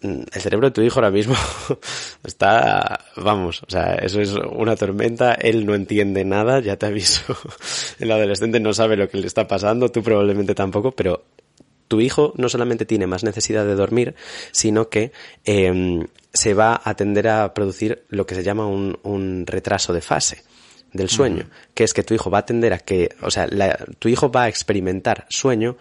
Mm, el cerebro de tu hijo ahora mismo está, vamos, o sea, eso es una tormenta, él no entiende nada, ya te aviso, el adolescente no sabe lo que le está pasando, tú probablemente tampoco, pero tu hijo no solamente tiene más necesidad de dormir, sino que em, se va a tender a producir lo que se llama un, un retraso de fase del sueño, que es que tu hijo va a tender a que, o sea, tu hijo va a experimentar sueño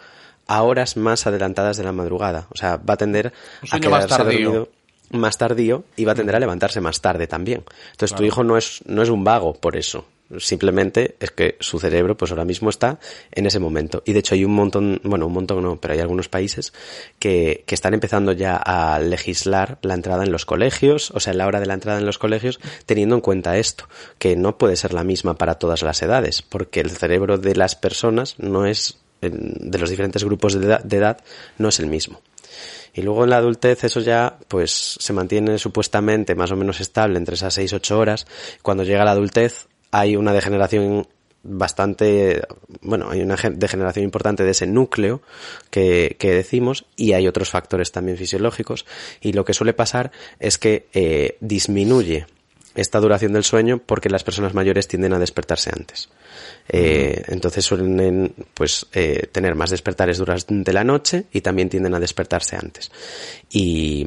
a horas más adelantadas de la madrugada. O sea, va a tender a quedarse más tardío. más tardío y va a tender a levantarse más tarde también. Entonces tu hijo no es, no es un vago por eso. Simplemente es que su cerebro pues ahora mismo está en ese momento. Y de hecho hay un montón, bueno, un montón no, pero hay algunos países que, que están empezando ya a legislar la entrada en los colegios, o sea, la hora de la entrada en los colegios, teniendo en cuenta esto, que no puede ser la misma para todas las edades, porque el cerebro de las personas no es de los diferentes grupos de edad, de edad no es el mismo. Y luego en la adultez eso ya pues se mantiene supuestamente más o menos estable entre esas 6-8 horas. Cuando llega la adultez hay una degeneración bastante, bueno, hay una degeneración importante de ese núcleo que, que, decimos y hay otros factores también fisiológicos y lo que suele pasar es que eh, disminuye esta duración del sueño porque las personas mayores tienden a despertarse antes. Eh, entonces suelen pues eh, tener más despertares durante la noche y también tienden a despertarse antes. Y,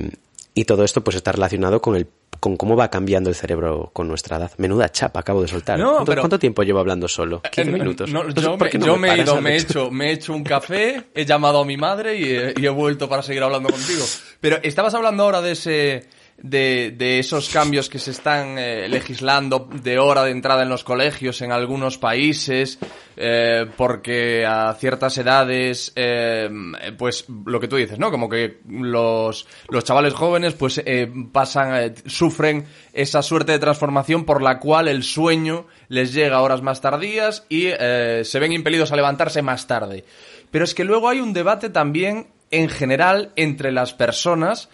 y todo esto pues está relacionado con el con cómo va cambiando el cerebro con nuestra edad. Menuda chapa acabo de soltar. ¿Cuánto, tiempo llevo hablando solo? 15 minutos. yo, me, he ido, me he, hecho, me he hecho un café, he llamado a mi madre y he vuelto para seguir hablando contigo. Pero estabas hablando ahora de ese de, de esos cambios que se están eh, legislando de hora de entrada en los colegios en algunos países, eh, porque a ciertas edades, eh, pues lo que tú dices, ¿no? Como que los, los chavales jóvenes pues eh, pasan, eh, sufren esa suerte de transformación por la cual el sueño les llega a horas más tardías y eh, se ven impelidos a levantarse más tarde. Pero es que luego hay un debate también en general entre las personas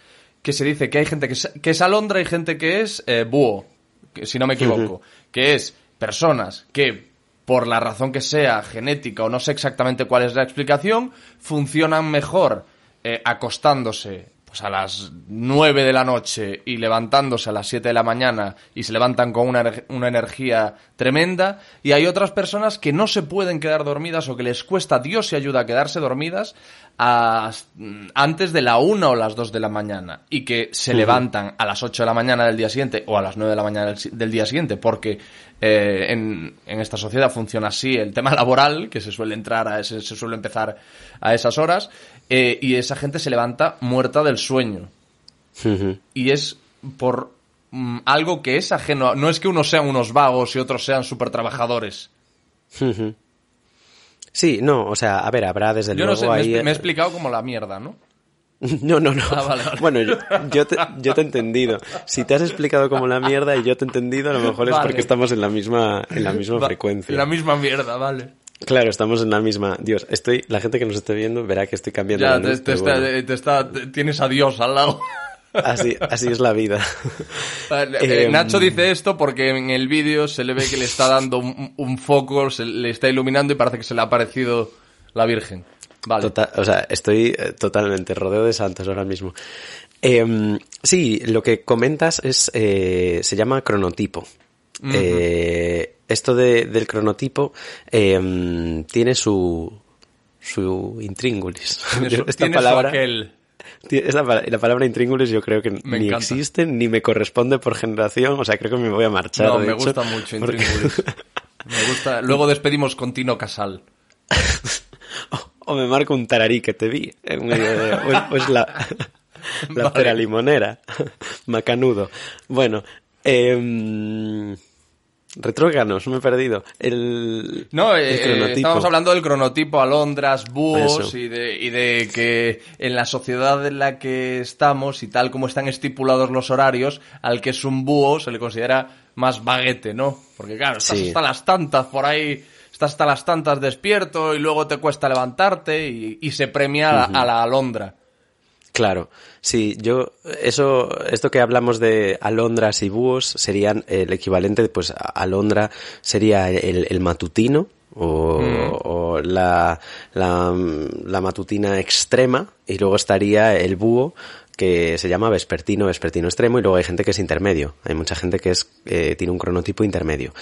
que se dice que hay gente que es, que es alondra y gente que es eh, búho, que, si no me equivoco, que es personas que por la razón que sea, genética o no sé exactamente cuál es la explicación, funcionan mejor eh, acostándose pues a las 9 de la noche y levantándose a las 7 de la mañana y se levantan con una, una, energía tremenda y hay otras personas que no se pueden quedar dormidas o que les cuesta Dios y ayuda a quedarse dormidas a, antes de la 1 o las 2 de la mañana y que se uh -huh. levantan a las 8 de la mañana del día siguiente o a las 9 de la mañana del, del día siguiente porque eh, en, en, esta sociedad funciona así el tema laboral, que se suele entrar a ese, se suele empezar a esas horas, eh, y esa gente se levanta muerta del sueño. Uh -huh. Y es por mm, algo que es ajeno, no es que unos sean unos vagos y otros sean super trabajadores. Uh -huh. Sí, no, o sea, a ver, habrá desde Yo luego no sé, ahí... me, he, me he explicado como la mierda, ¿no? No, no, no. Ah, vale, vale. Bueno, yo, yo, te, yo, te, he entendido. Si te has explicado como la mierda y yo te he entendido, a lo mejor vale. es porque estamos en la misma, en la misma Va, frecuencia. En la misma mierda, vale. Claro, estamos en la misma. Dios, estoy, la gente que nos esté viendo verá que estoy cambiando. Ya, te, te, está, bueno. te, está, tienes a Dios al lado. Así, así es la vida. eh, Nacho dice esto porque en el vídeo se le ve que le está dando un, un foco, se le está iluminando y parece que se le ha aparecido la Virgen. Vale. Total, o sea, estoy eh, totalmente rodeo de santos ahora mismo. Eh, sí, lo que comentas es, eh, se llama cronotipo. Uh -huh. eh, esto de, del cronotipo eh, tiene su, su intríngulis. Tiene su, Esta tiene palabra, su aquel. Esa, la palabra intríngulis yo creo que me ni encanta. existe ni me corresponde por generación, o sea, creo que me voy a marchar. No, me hecho, gusta mucho intríngulis. Me gusta. Luego despedimos con Tino Casal. o me marco un tararí que te vi en medio de, pues, pues la, la vale. limonera, macanudo. Bueno, eh, Retróganos, me he perdido. El, no, eh, estamos hablando del cronotipo, alondras, búhos y de, y de que en la sociedad en la que estamos y tal como están estipulados los horarios, al que es un búho se le considera más baguete, ¿no? Porque claro, estás sí. hasta las tantas por ahí, estás hasta las tantas despierto y luego te cuesta levantarte y, y se premia uh -huh. a la alondra. Claro, sí, yo, eso, esto que hablamos de alondras y búhos serían el equivalente, pues alondra sería el, el matutino o, mm. o la, la, la, matutina extrema y luego estaría el búho que se llama vespertino, vespertino extremo y luego hay gente que es intermedio, hay mucha gente que es, eh, tiene un cronotipo intermedio.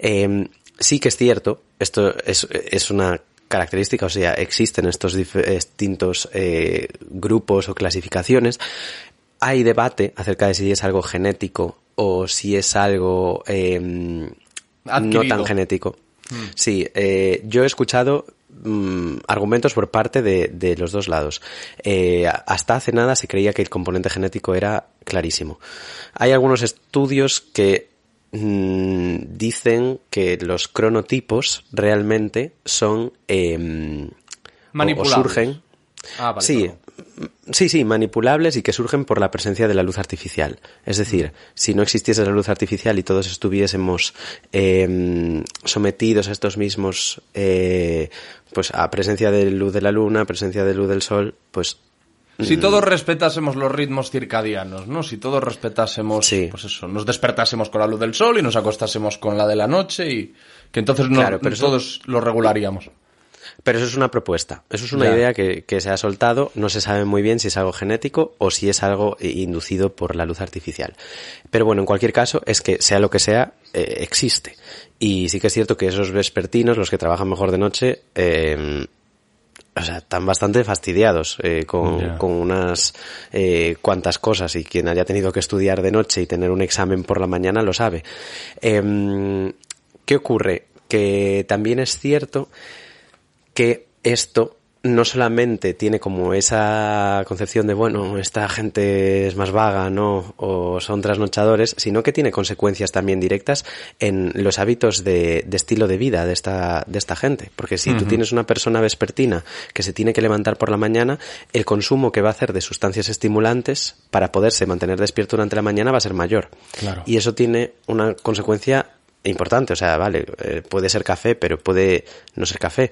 Eh, sí que es cierto, esto es, es una característica, o sea, existen estos distintos eh, grupos o clasificaciones. Hay debate acerca de si es algo genético o si es algo eh, no tan genético. Hmm. Sí, eh, yo he escuchado mmm, argumentos por parte de, de los dos lados. Eh, hasta hace nada se creía que el componente genético era clarísimo. Hay algunos estudios que mmm, dicen que los cronotipos realmente son eh, o, o, surgen. Ah, vale, sí, sí, sí, manipulables y que surgen por la presencia de la luz artificial. Es decir, mm. si no existiese la luz artificial y todos estuviésemos eh, sometidos a estos mismos eh, pues a presencia de luz de la luna, presencia de luz del sol, pues si todos respetásemos los ritmos circadianos, ¿no? Si todos respetásemos, Sí. pues eso, nos despertásemos con la luz del sol y nos acostásemos con la de la noche y que entonces no, Claro, pero eso- todos lo regularíamos. Pero eso es una propuesta, eso es una Ya. idea que, que se ha soltado, no se sabe muy bien si es algo genético o si es algo eh, inducido por la luz artificial. Pero bueno, en cualquier caso, es que sea lo que sea, eh, existe. Y sí que es cierto que esos vespertinos, los que trabajan mejor de noche, eh, o sea, están bastante fastidiados eh, con, unas eh, cuantas cosas y quien haya tenido que estudiar de noche y tener un examen por la mañana lo sabe. Em, ¿Qué ocurre? Que también es cierto que esto no solamente tiene como esa concepción de, bueno, esta gente es más vaga, ¿no? O son trasnochadores, sino que tiene consecuencias también directas en los hábitos de, de estilo de vida de esta, de esta gente. Porque si tú tienes una persona vespertina que se tiene que levantar por la mañana, el consumo que va a hacer de sustancias estimulantes para poderse mantener despierto durante la mañana va a ser mayor. Claro. Y eso tiene una consecuencia importante, o sea, vale, eh, puede ser café, pero puede no ser café.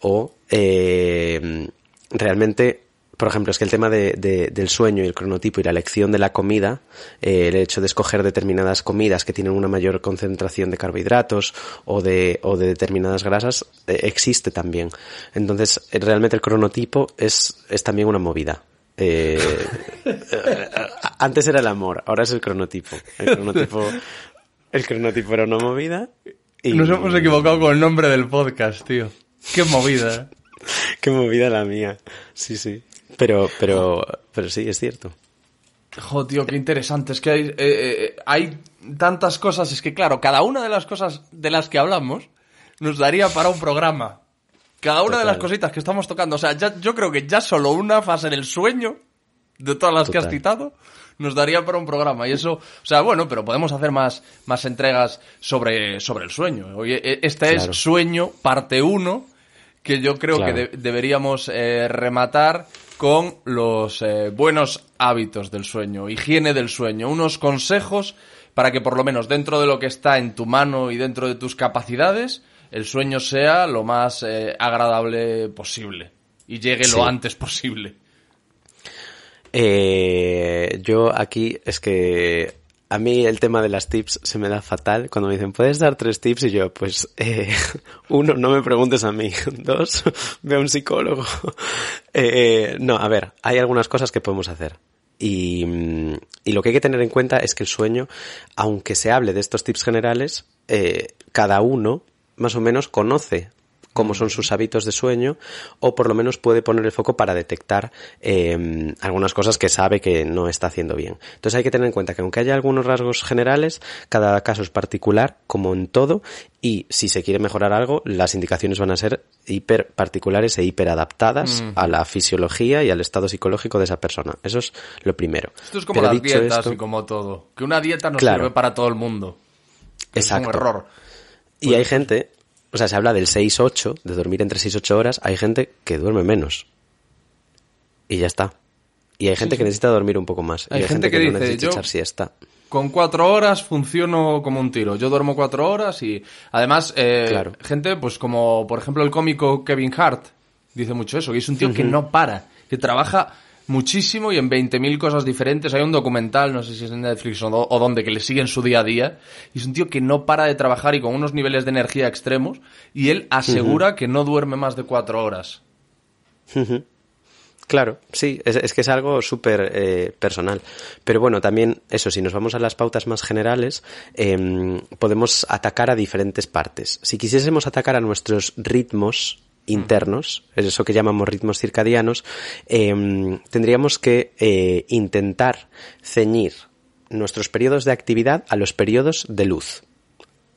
O eh, realmente, por ejemplo, es que el tema de, de- del sueño y el cronotipo y la elección de la comida, eh, el hecho de escoger determinadas comidas que tienen una mayor concentración de carbohidratos o de, o de determinadas grasas, eh, existe también. Entonces, realmente el cronotipo es, es también una movida. Antes era el amor, ahora es el cronotipo. El cronotipo, el cronotipo era una movida. Y... Nos hemos equivocado con el nombre del podcast, tío. Qué movida. ¿eh? Qué movida la mía. Sí, sí. Pero, pero, pero sí, es cierto. Jo, tío, qué interesante. Es que hay, eh, eh, hay tantas cosas. Es que, claro, cada una de las cosas de las que hablamos nos daría para un programa. Cada una de las cositas que estamos tocando. O sea, ya, yo creo que ya solo una fase del sueño, de todas las que has citado, nos daría para un programa. Y eso, o sea, bueno, pero podemos hacer más, más entregas sobre, sobre el sueño. Oye, e- este Claro. es Sueño, parte 1, que yo creo Claro. que de- deberíamos eh, rematar con los eh, buenos hábitos del sueño, higiene del sueño, unos consejos para que por lo menos dentro de lo que está en tu mano y dentro de tus capacidades, el sueño sea lo más eh, agradable posible y llegue Sí. lo antes posible. Eh, yo aquí es que a mí el tema de las tips se me da fatal cuando me dicen, ¿puedes dar tres tips? Y yo, pues, eh, uno, no me preguntes a mí. Dos, ve a un psicólogo. Eh, no, a ver, hay algunas cosas que podemos hacer. Y, mm, y lo que hay que tener en cuenta es que el sueño, aunque se hable de estos tips generales, eh, cada uno más o menos conoce cómo son sus hábitos de sueño o por lo menos puede poner el foco para detectar eh, algunas cosas que sabe que no está haciendo bien. Entonces hay que tener en cuenta que aunque haya algunos rasgos generales, cada caso es particular como en todo y si se quiere mejorar algo, las indicaciones van a ser hiper particulares e hiper adaptadas a la fisiología y al estado psicológico de esa persona. Eso es lo primero. Esto es como Pero las dietas esto- y como todo. Que una dieta no Claro. sirve para todo el mundo. Que Es un Exacto. error. Y hay gente, o sea, se habla del 6-8, de dormir entre 6 y 8 horas, hay gente que duerme menos. Y ya está. Y hay gente que necesita dormir un poco más. Hay y hay gente gente, que que, no dice, necesita yo- echar siesta. Con cuatro horas funciono como un tiro. Yo duermo cuatro horas y además eh, Claro. gente, pues como por ejemplo el cómico Kevin Hart, dice mucho eso, que es un tío que no para, que trabaja muchísimo y en 20.000 cosas diferentes. Hay un documental, no sé si es en Netflix o, o donde, que le siguen su día a día. Y es un tío que no para de trabajar y con unos niveles de energía extremos. Y él asegura que no duerme más de cuatro horas. Claro, sí, es, es que es algo súper eh, personal. Pero bueno, también eso, si nos vamos a las pautas más generales, em, podemos atacar a diferentes partes. Si quisiésemos atacar a nuestros ritmos internos, es eso que llamamos ritmos circadianos, em, tendríamos que eh, intentar ceñir nuestros periodos de actividad a los periodos de luz.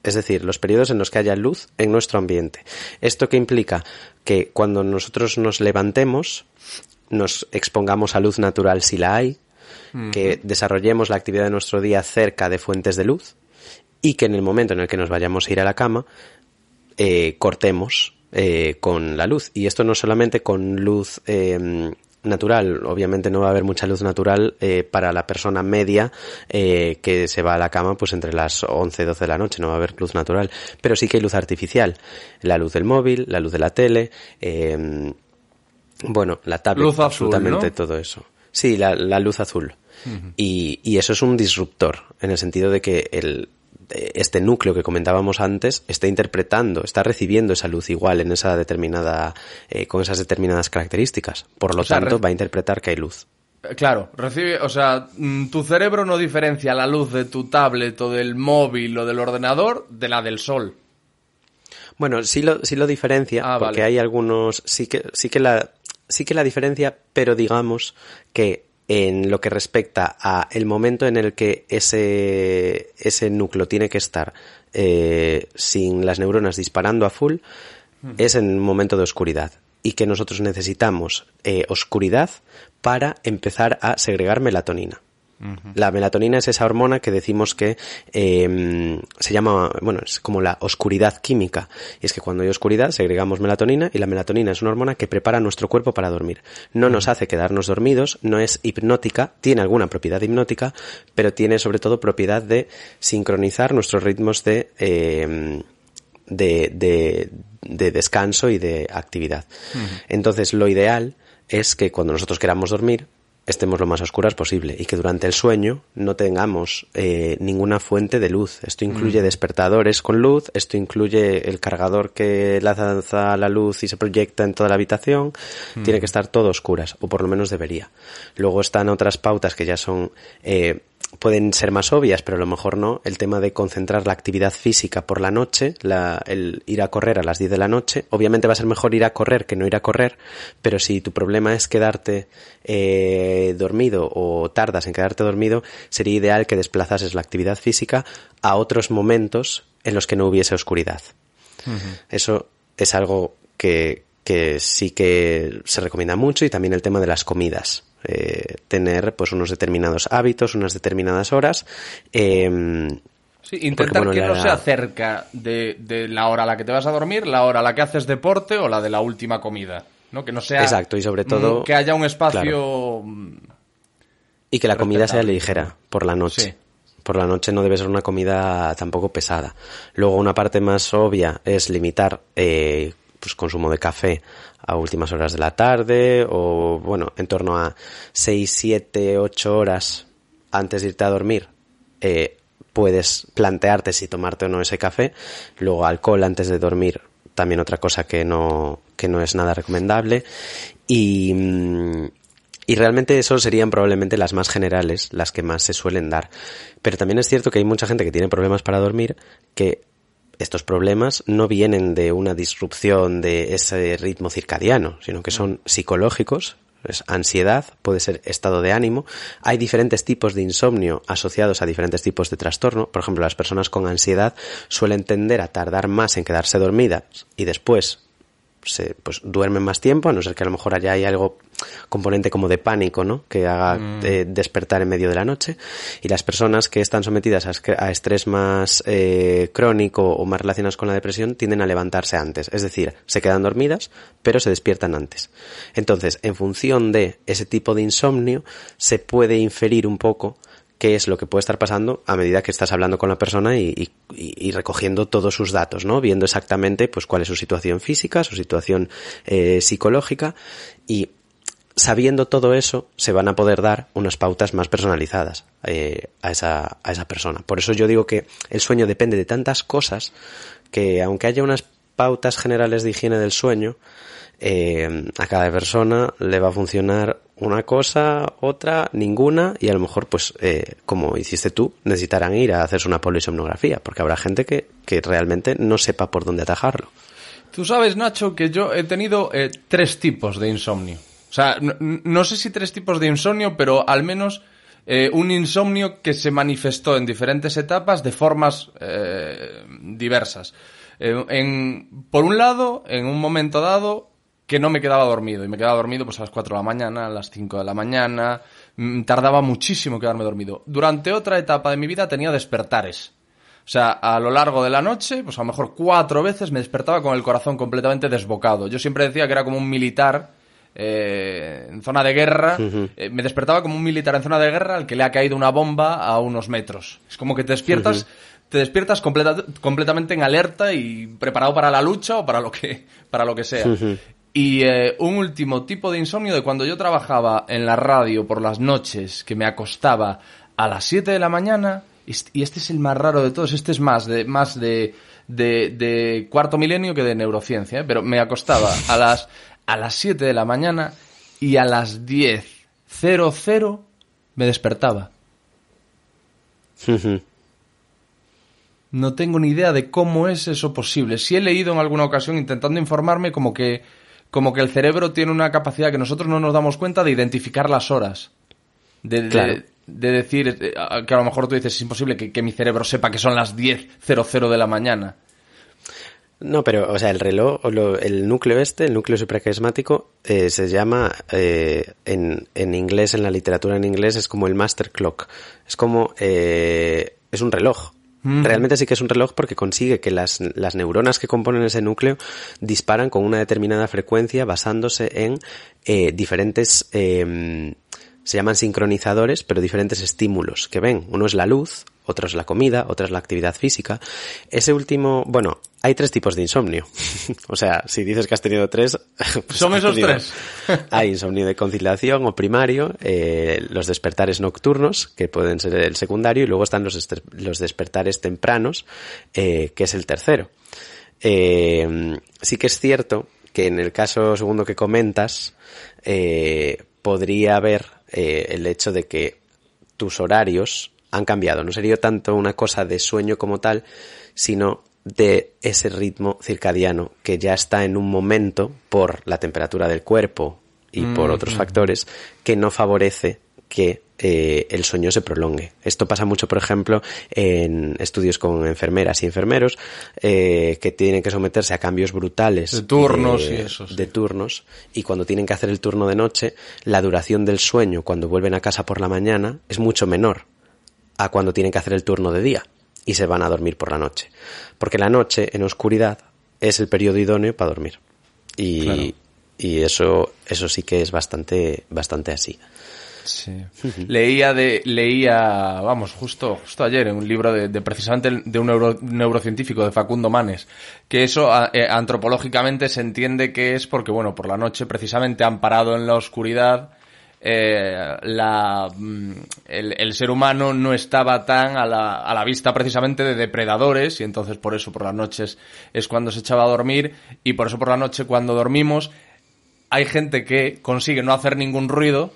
Es decir, los periodos en los que haya luz en nuestro ambiente. ¿Esto que implica? Que cuando nosotros nos levantemos, nos expongamos a luz natural si la hay, que desarrollemos la actividad de nuestro día cerca de fuentes de luz y que en el momento en el que nos vayamos a ir a la cama, eh, cortemos eh, con la luz. Y esto no solamente con luz eh, natural. Obviamente no va a haber mucha luz natural eh, para la persona media eh, que se va a la cama pues entre las 11 y 12 de la noche. No va a haber luz natural. Pero sí que hay luz artificial. La luz del móvil, la luz de la tele, eh, bueno, la tablet, Luz azul, absolutamente ¿no? todo eso. Sí, la, la luz azul. y, y eso es un disruptor, en el sentido de que el, este núcleo que comentábamos antes está interpretando, está recibiendo esa luz igual en esa determinada, eh, con esas determinadas características. Por lo O sea, tanto, va a interpretar que hay luz. Eh, Claro, recibe, o sea, mm, tu cerebro no diferencia la luz de tu tablet o del móvil o del ordenador de la del sol. Bueno, sí lo, sí lo diferencia, Ah, porque vale. hay algunos, sí que, sí que la, sí que la diferencia, pero digamos que en lo que respecta a el momento en el que ese, ese núcleo tiene que estar eh, sin las neuronas disparando a full, es en un momento de oscuridad. Y que nosotros necesitamos eh, oscuridad para empezar a segregar melatonina. La melatonina es esa hormona que decimos que eh, se llama, bueno, es como la oscuridad química. Y es que cuando hay oscuridad segregamos melatonina y la melatonina es una hormona que prepara nuestro cuerpo para dormir. No nos hace quedarnos dormidos, no es hipnótica, tiene alguna propiedad hipnótica, pero tiene sobre todo propiedad de sincronizar nuestros ritmos de, eh, de, de, de descanso y de actividad. Entonces, lo ideal es que cuando nosotros queramos dormir, estemos lo más oscuras posible y que durante el sueño no tengamos eh, ninguna fuente de luz. Esto incluye despertadores con luz, esto incluye el cargador que lanza la luz y se proyecta en toda la habitación. Tiene que estar todo oscuras, o por lo menos debería. Luego están otras pautas que ya son eh, pueden ser más obvias, pero a lo mejor no, el tema de concentrar la actividad física por la noche, la, el ir a correr a las 10 de la noche, obviamente va a ser mejor ir a correr que no ir a correr, pero si tu problema es quedarte eh, dormido o tardas en quedarte dormido, sería ideal que desplazases la actividad física a otros momentos en los que no hubiese oscuridad. Eso es algo que, que sí que se recomienda mucho y también el tema de las comidas. Eh, tener pues unos determinados hábitos, unas determinadas horas. eh, Sí, intentar bueno, que no la- sea cerca de, de la hora a la que te vas a dormir, la hora a la que haces deporte o la de la última comida. ¿no? Que no sea. Exacto, y sobre todo- Que haya un espacio. y que la comida sea ligera por la noche. Sí. Por la noche no debe ser una comida tampoco pesada. Luego una parte más obvia es limitar eh, pues consumo de café a últimas horas de la tarde o bueno, en torno a 6, 7, 8 horas antes de irte a dormir. eh, puedes plantearte si tomarte o no ese café. Luego alcohol antes de dormir, también otra cosa que no, que no es nada recomendable. Y, mm, y realmente eso serían probablemente las más generales, las que más se suelen dar. Pero también es cierto que hay mucha gente que tiene problemas para dormir que estos problemas no vienen de una disrupción de ese ritmo circadiano, sino que son psicológicos, es ansiedad, puede ser estado de ánimo. Hay diferentes tipos de insomnio asociados a diferentes tipos de trastorno. Por ejemplo, las personas con ansiedad suelen tender a tardar más en quedarse dormidas y después se pues duermen más tiempo, a no ser que a lo mejor haya hay algo componente como de pánico, ¿no? Que haga eh, despertar en medio de la noche. Y las personas que están sometidas a, estrés más eh, crónico o más relacionados con la depresión tienden a levantarse antes. Es decir, se quedan dormidas, pero se despiertan antes. Entonces, en función de ese tipo de insomnio, se puede inferir un poco qué es lo que puede estar pasando a medida que estás hablando con la persona y, y- recogiendo todos sus datos, ¿no? Viendo exactamente pues cuál es su situación física, su situación eh, psicológica y sabiendo todo eso se van a poder dar unas pautas más personalizadas eh, a, esa, a esa persona. Por eso yo digo que el sueño depende de tantas cosas que aunque haya unas pautas generales de higiene del sueño, eh, a cada persona le va a funcionar una cosa, otra, ninguna, y a lo mejor, pues, eh, como hiciste tú, necesitarán ir a hacerse una polisomnografía, porque habrá gente que, que realmente no sepa por dónde atajarlo. Tú sabes, Nacho, que yo he tenido eh, tres tipos de insomnio. O sea, no, sé si tres tipos de insomnio, pero al menos eh, un insomnio que se manifestó en diferentes etapas de formas diversas. En, por un lado, en un momento dado, que no me quedaba dormido. Y me quedaba dormido pues a las 4 de la mañana, a las 5 de la mañana. Mm, Tardaba muchísimo quedarme dormido. Durante otra etapa de mi vida tenía despertares. O sea, a lo largo de la noche, pues a lo mejor cuatro veces me despertaba con el corazón completamente desbocado. Yo siempre decía que era como un militar eh, en zona de guerra, eh, me despertaba como un militar en zona de guerra al que le ha caído una bomba a unos metros. Es como que te despiertas, te despiertas completa- completamente en alerta y preparado para la lucha o para lo que, para lo que sea. Y eh, un último tipo de insomnio de cuando yo trabajaba en la radio por las noches, que me acostaba a las 7 de la mañana, y est- y este es el más raro de todos, este es más de, más de, de, de cuarto milenio que de neurociencia, ¿eh? pero me acostaba a las, a las 7 de la mañana y a las 10.00 me despertaba. No tengo ni idea de cómo es eso posible. Si he leído en alguna ocasión intentando informarme como que, como que el cerebro tiene una capacidad que nosotros no nos damos cuenta de identificar las horas. De, de- Claro. de decir eh, que a lo mejor tú dices es imposible que, que mi cerebro sepa que son las 10.00 de la mañana. No, pero, o sea, el reloj, o lo- el núcleo este, el núcleo supraquiasmático, eh, se llama, eh, en, en inglés, en la literatura en inglés, es como el master clock. Es como, eh, es un reloj. Realmente sí que es un reloj porque consigue que las, las neuronas que componen ese núcleo disparan con una determinada frecuencia basándose en eh, diferentes, eh, se llaman sincronizadores, pero diferentes estímulos que ven. Uno es la luz, otro es la comida, otra es la actividad física. Ese último, bueno, hay tres tipos de insomnio. o sea, si dices que has tenido tres, pues Son esos tenido- tres. hay insomnio de conciliación o primario, eh, los despertares nocturnos, que pueden ser el secundario, y luego están los, los despertares tempranos, eh, que es el tercero. Eh, sí que es cierto que en el caso segundo que comentas, eh, podría haber eh, el hecho de que tus horarios han cambiado. No sería tanto una cosa de sueño como tal, sino de ese ritmo circadiano que ya está en un momento por la temperatura del cuerpo y por otros factores que no favorece que eh, el sueño se prolongue. Esto pasa mucho, por ejemplo, en estudios con enfermeras y enfermeros eh, que tienen que someterse a cambios brutales De turnos y eso, sí. de turnos y cuando tienen que hacer el turno de noche, la duración del sueño cuando vuelven a casa por la mañana es mucho menor a cuando tienen que hacer el turno de día y se van a dormir por la noche. Porque la noche en oscuridad es el periodo idóneo para dormir. Y, Claro. y eso, eso sí que es bastante, bastante así. Sí. Leía de, leía, vamos, justo, justo ayer en un libro de, de precisamente de un neuro- neurocientífico de Facundo Manes, que eso a- eh, antropológicamente se entiende que es porque, bueno, por la noche precisamente han parado en la oscuridad, eh, la, mm, el, el ser humano no estaba tan a la, a la vista precisamente de depredadores y entonces por eso por las noches es cuando se echaba a dormir y por eso por la noche cuando dormimos hay gente que consigue no hacer ningún ruido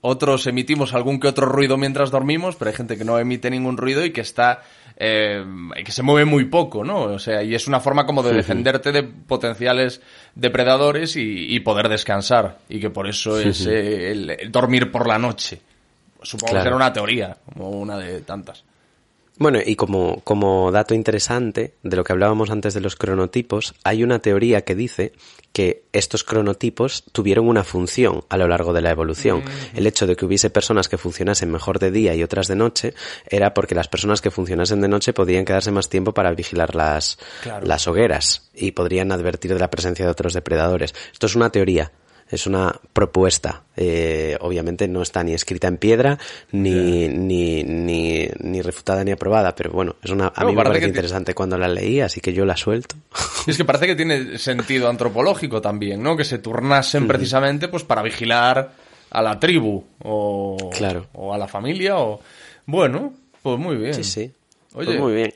otros emitimos algún que otro ruido mientras dormimos, pero hay gente que no emite ningún ruido y que está, eh, que se mueve muy poco, ¿no? O sea, y es una forma como de defenderte de potenciales depredadores y, y poder descansar. Y que por eso es eh, el, el dormir por la noche. Supongo Claro. que era una teoría, como una de tantas. Bueno, y como, como dato interesante de lo que hablábamos antes de los cronotipos, hay una teoría que dice que estos cronotipos tuvieron una función a lo largo de la evolución. El hecho de que hubiese personas que funcionasen mejor de día y otras de noche era porque las personas que funcionasen de noche podían quedarse más tiempo para vigilar las, Claro. las hogueras y podrían advertir de la presencia de otros depredadores. Esto es una teoría. Es una propuesta. Eh, obviamente no está ni escrita en piedra, ni, ni, ni, ni refutada ni aprobada, pero bueno, es una, a No, mí me parece interesante cuando la leí, así que yo la suelto. Y es que parece que tiene sentido antropológico también, ¿no? Que se turnasen precisamente pues para vigilar a la tribu o, Claro. o a la familia o... Bueno, pues muy bien. Sí, sí. Oye, Pues muy bien.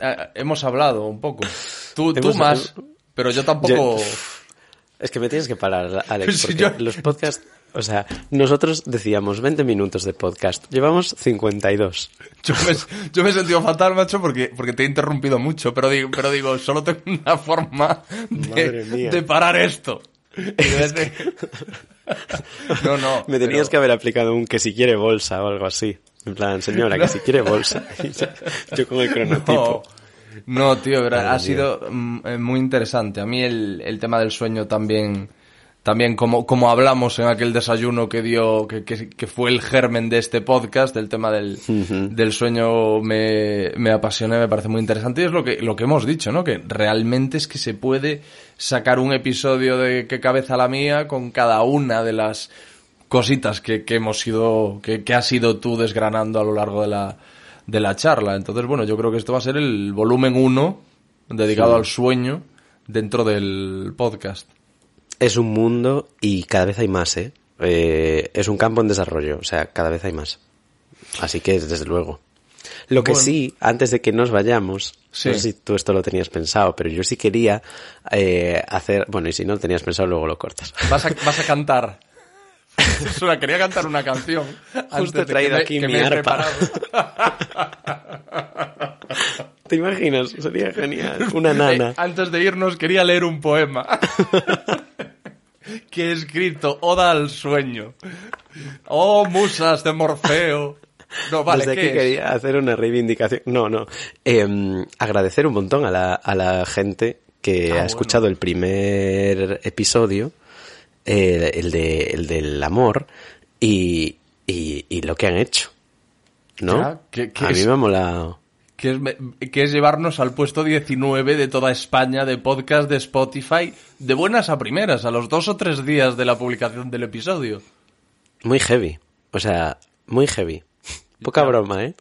Eh, hemos hablado un poco. Tú, tú más, pero yo tampoco... Yo- Es que me tienes que parar, Alex, Sí, porque yo- los podcasts, o sea, nosotros decíamos 20 minutos de podcast, llevamos 52. Yo me, yo me he sentido fatal, macho, porque, porque te he interrumpido mucho, pero digo, pero digo, solo tengo una forma de, parar esto. No, no. Me tenías pero- que haber aplicado un que si quiere bolsa o algo así. En plan, señora, que si quiere bolsa. Yo con el cronotipo. No, no tío, pero ha sido mm, eh, muy interesante. A mí el, el tema del sueño también, también como, como hablamos en aquel desayuno que dio, que, que, que fue el germen de este podcast, del tema del, del sueño me, me apasiona, me parece muy interesante y es lo que, lo que hemos dicho, ¿no? Que realmente es que se puede sacar un episodio de qué cabeza la mía con cada una de las cositas que, que hemos ido, que, que has ido tú desgranando a lo largo de la, de la charla. Entonces, bueno, yo creo que esto va a ser el volumen 1 dedicado al sueño dentro del podcast. Es un mundo y cada vez hay más, ¿eh? ¿eh? Es un campo en desarrollo, o sea, cada vez hay más. Así que, desde luego. Lo que Bueno. sí, antes de que nos vayamos, Sí. no sé si tú esto lo tenías pensado, pero yo sí quería eh, hacer, bueno, y si no lo tenías pensado, luego lo cortas. Vas a, vas a cantar. Una- quería cantar una canción. de he traído que aquí que mi me arpa. ¿Te imaginas? Sería genial. Una Eh, nana. antes de irnos quería leer un poema. que he escrito Oda al sueño. Oh, musas de Morfeo. No, vale, Desde ¿qué aquí es? quería hacer una reivindicación. No, no. Em, agradecer un montón a la, a la gente que Ah, ha bueno. escuchado el primer episodio, eh, el, de, el del amor, y, y, y lo que han hecho. ¿No? Ya, ¿qué- qué a mí me ha molado. Que es, me- que es llevarnos al puesto 19 de toda España de podcast de Spotify de buenas a primeras, a los dos o tres días de la publicación del episodio. Muy heavy. O sea, muy heavy. Poca broma, ¿eh?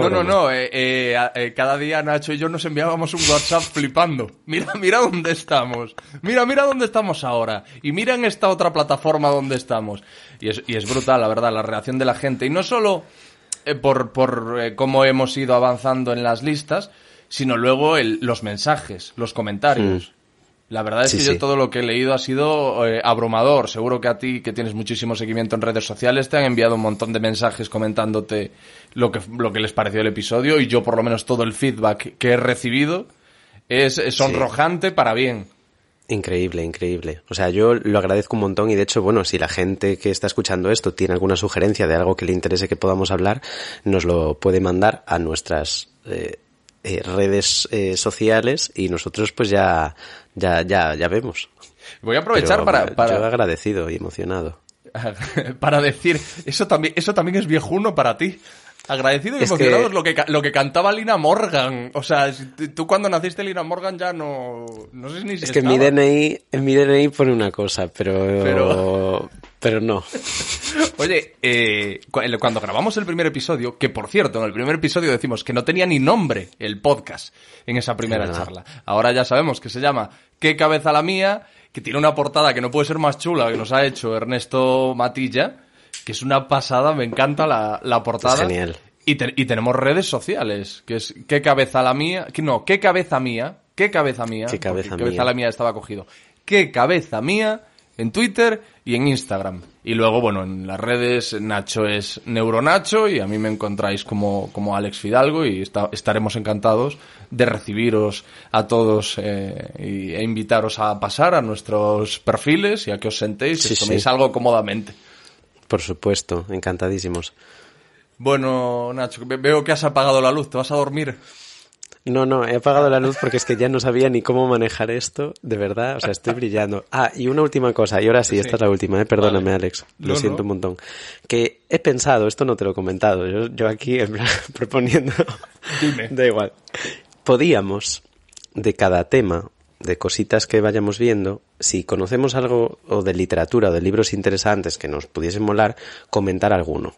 No, no, no. eh, eh, eh, cada día Nacho y yo nos enviábamos un WhatsApp flipando. Mira, mira dónde estamos. Mira, mira dónde estamos ahora. Y mira en esta otra plataforma dónde estamos. Y es, y es brutal, la verdad, la reacción de la gente. Y no solo eh, por, por eh, cómo hemos ido avanzando en las listas, sino luego el- los mensajes, los comentarios. La verdad es. Sí, que sí. yo todo lo que he leído ha sido eh, abrumador. Seguro que a ti, que tienes muchísimo seguimiento en redes sociales, te han enviado un montón de mensajes comentándote lo que, lo que les pareció el episodio y yo por lo menos todo el feedback que he recibido es, es sonrojante para bien. Increíble, increíble. O sea, yo lo agradezco un montón y de hecho, bueno, si la gente que está escuchando esto tiene alguna sugerencia de algo que le interese que podamos hablar, nos lo puede mandar a nuestras eh, eh, redes eh, sociales y nosotros pues ya, ya, ya, ya vemos. Voy a aprovechar Pero, para, Yo para, agradecido y emocionado. para decir, eso también, eso también es viejuno para ti. Agradecido y Es emocionado que- es lo que, lo que cantaba Lina Morgan. O sea, tú cuando naciste Lina Morgan ya no... No sé ni si Es que en mi. DNI, en mi DNI pone una cosa, pero, Pero- pero, no. Oye, eh, cuando grabamos el primer episodio, que por cierto, en el primer episodio decimos que no tenía ni nombre el podcast en esa primera charla. Ahora ya sabemos que se llama ¿Qué cabeza la mía? Que tiene una portada que no puede ser más chula que nos ha hecho Ernesto Matilla, que es una pasada, me encanta la, la portada. Es genial. Y, te- y tenemos redes sociales, que es ¿Qué cabeza la mía? Que, no, ¿Qué cabeza mía? ¿Qué cabeza mía? ¿Qué cabeza mía? la mía estaba cogido. ¿Qué cabeza mía? En Twitter y en Instagram. Y luego, bueno, en las redes Nacho es Neuronacho y a mí me encontráis como, como Alex Fidalgo y esta- estaremos encantados de recibiros a todos eh, y, e invitaros a pasar a nuestros perfiles y a que os sentéis y Sí, os toméis sí. algo cómodamente. Por supuesto, encantadísimos. Bueno, Nacho, ve- veo que has apagado la luz, ¿te vas a dormir? No, no, he apagado la luz porque es que ya no sabía ni cómo manejar esto, de verdad, o sea, estoy brillando. Ah, y una última cosa, y ahora sí, esta es la última, eh, perdóname Vale. Alex, lo No, siento no. un montón. Que he pensado, esto no te lo he comentado, yo, yo aquí en plan, proponiendo, Dime. da igual. Podíamos, de cada tema, de cositas que vayamos viendo, si conocemos algo o de literatura o de libros interesantes que nos pudiesen molar, comentar alguno.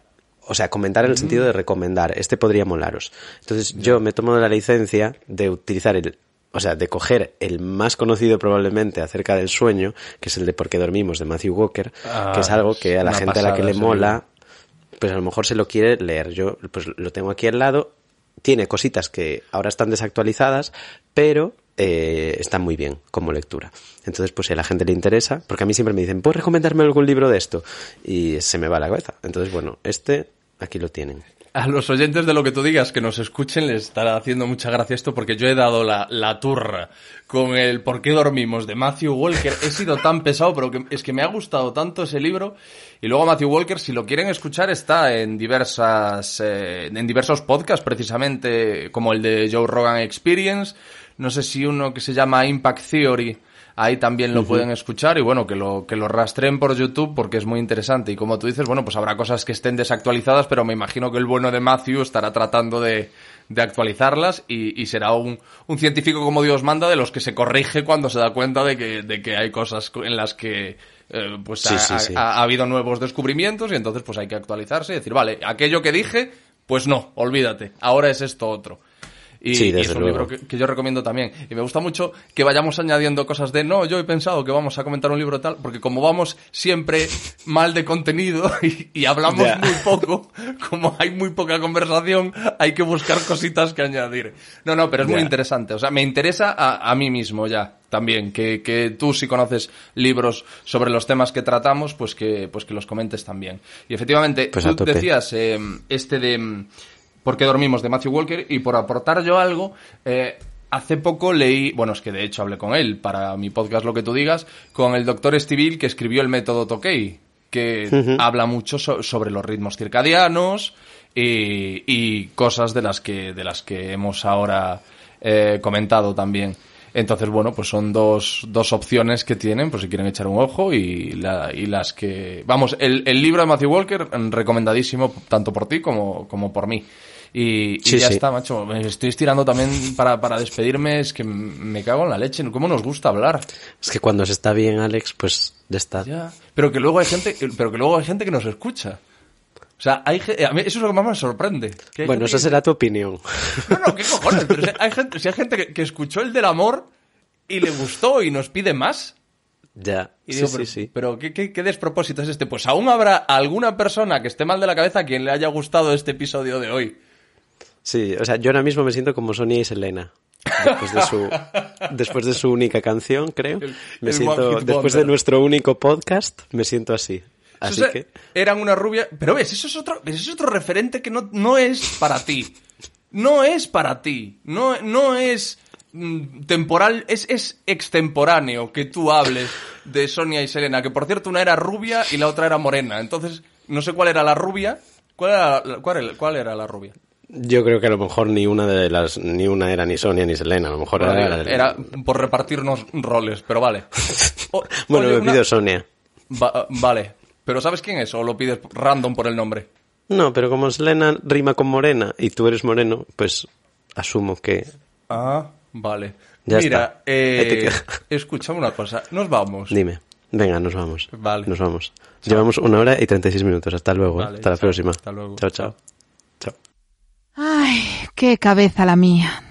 O sea, comentar en el sentido de recomendar. Este podría molaros. Entonces, yo me tomo la licencia de utilizar el, o sea, de coger el más conocido probablemente acerca del sueño, que es el de Por qué dormimos de Matthew Walker, Ah, que es algo que a la gente a la que le mola, pues a lo mejor se lo quiere leer. Yo pues lo tengo aquí al lado. Tiene cositas que ahora están desactualizadas, pero eh, están muy bien como lectura. Entonces, pues si a la gente le interesa, porque a mí siempre me dicen, ¿puedes recomendarme algún libro de esto? Y se me va la cabeza. Entonces, bueno, este aquí lo tienen. A los oyentes de lo que tú digas que nos escuchen les estará haciendo mucha gracia esto porque yo he dado la, la turra con el ¿Por qué dormimos? de Matthew Walker. He sido tan pesado, pero que, es que me ha gustado tanto ese libro. Y luego Matthew Walker, si lo quieren escuchar, está en diversas, eh, en diversos podcasts, precisamente como el de Joe Rogan Experience. No sé si uno que se llama Impact Theory ahí también lo pueden escuchar y bueno, que lo, que lo rastreen por YouTube porque es muy interesante. Y como tú dices, bueno, pues habrá cosas que estén desactualizadas, pero me imagino que el bueno de Matthew estará tratando de, de actualizarlas y, y será un, un científico como Dios manda de los que se corrige cuando se da cuenta de que, de que hay cosas en las que eh, pues Sí, ha, sí, sí. ha- ha habido nuevos descubrimientos y entonces pues hay que actualizarse y decir, vale, aquello que dije, pues no, olvídate, ahora es esto otro. Y, Sí, y es un luego. libro que, que yo recomiendo también. Y me gusta mucho que vayamos añadiendo cosas de, no, yo he pensado que vamos a comentar un libro tal, porque como vamos siempre mal de contenido y, y hablamos muy poco, como hay muy poca conversación, hay que buscar cositas que añadir. No, no, pero es muy interesante. O sea, me interesa a, a mí mismo ya también, que, que tú si conoces libros sobre los temas que tratamos, pues que, pues que los comentes también. Y efectivamente, Pues tú decías eh, este de ¿Por qué dormimos? de Matthew Walker y por aportar yo algo, eh, hace poco leí, bueno, es que de hecho hablé con él para mi podcast Lo que tú digas, con el doctor Estivil que escribió el método Tokei, que habla mucho so- sobre los ritmos circadianos y, y cosas de las que, de las que hemos ahora eh, comentado también. Entonces, bueno, pues son dos, dos opciones que tienen, por si quieren echar un ojo, y, la- y las que... Vamos, el, el libro de Matthew Walker, mm, recomendadísimo tanto por ti como, como por mí. Y, ya sí. está, macho. Me estoy estirando también para, para despedirme, es que me cago en la leche. ¿Cómo nos gusta hablar? Es que cuando se está bien, Alex, pues ya está. Ya. Pero que luego hay gente, pero que luego hay gente que nos escucha. O sea, hay a mí eso es lo que más me sorprende. que Bueno, esa que- será tu opinión. No, no, qué cojones. Pero si hay gente, si hay gente que, que escuchó el del amor y le gustó y nos pide más. ya. Y Sí, digo, sí, pero, sí. pero ¿qué, qué, qué despropósito es este? Pues aún habrá alguna persona que esté mal de la cabeza a quien le haya gustado este episodio de hoy. Sí, o sea, yo ahora mismo me siento como Sonia y Selena. Después de su, después de su única canción, creo. El- me el siento, después de nuestro único podcast, me siento así. Así que, Eran una rubia. Pero ves, eso es otro, ese es otro referente que no, no es para ti. No es para ti. No, no es mm, temporal, es, es extemporáneo que tú hables de Sonia y Selena, que por cierto una era rubia y la otra era morena. Entonces, no sé cuál era la rubia. ¿Cuál era, la- cuál era, cuál era la rubia? Yo creo que a lo mejor ni una de las, ni una era ni Sonia ni Selena, a lo mejor Bueno, era, era por repartirnos roles, pero vale. O- Bueno, me una- pido Sonia. Va- vale. ¿Pero sabes quién es o lo pides random por el nombre? No, pero como Selena rima con morena y tú eres moreno, pues asumo que Ah, vale. Ya Mira, está. Eh, escuchame una cosa. Nos vamos. Dime. Venga, nos vamos. Vale. Nos vamos. Llevamos una hora y 36 minutos. Hasta luego. ¿eh? Vale, hasta la chao. próxima. Hasta luego. Chao, chao. Chao. Ay, qué cabeza la mía.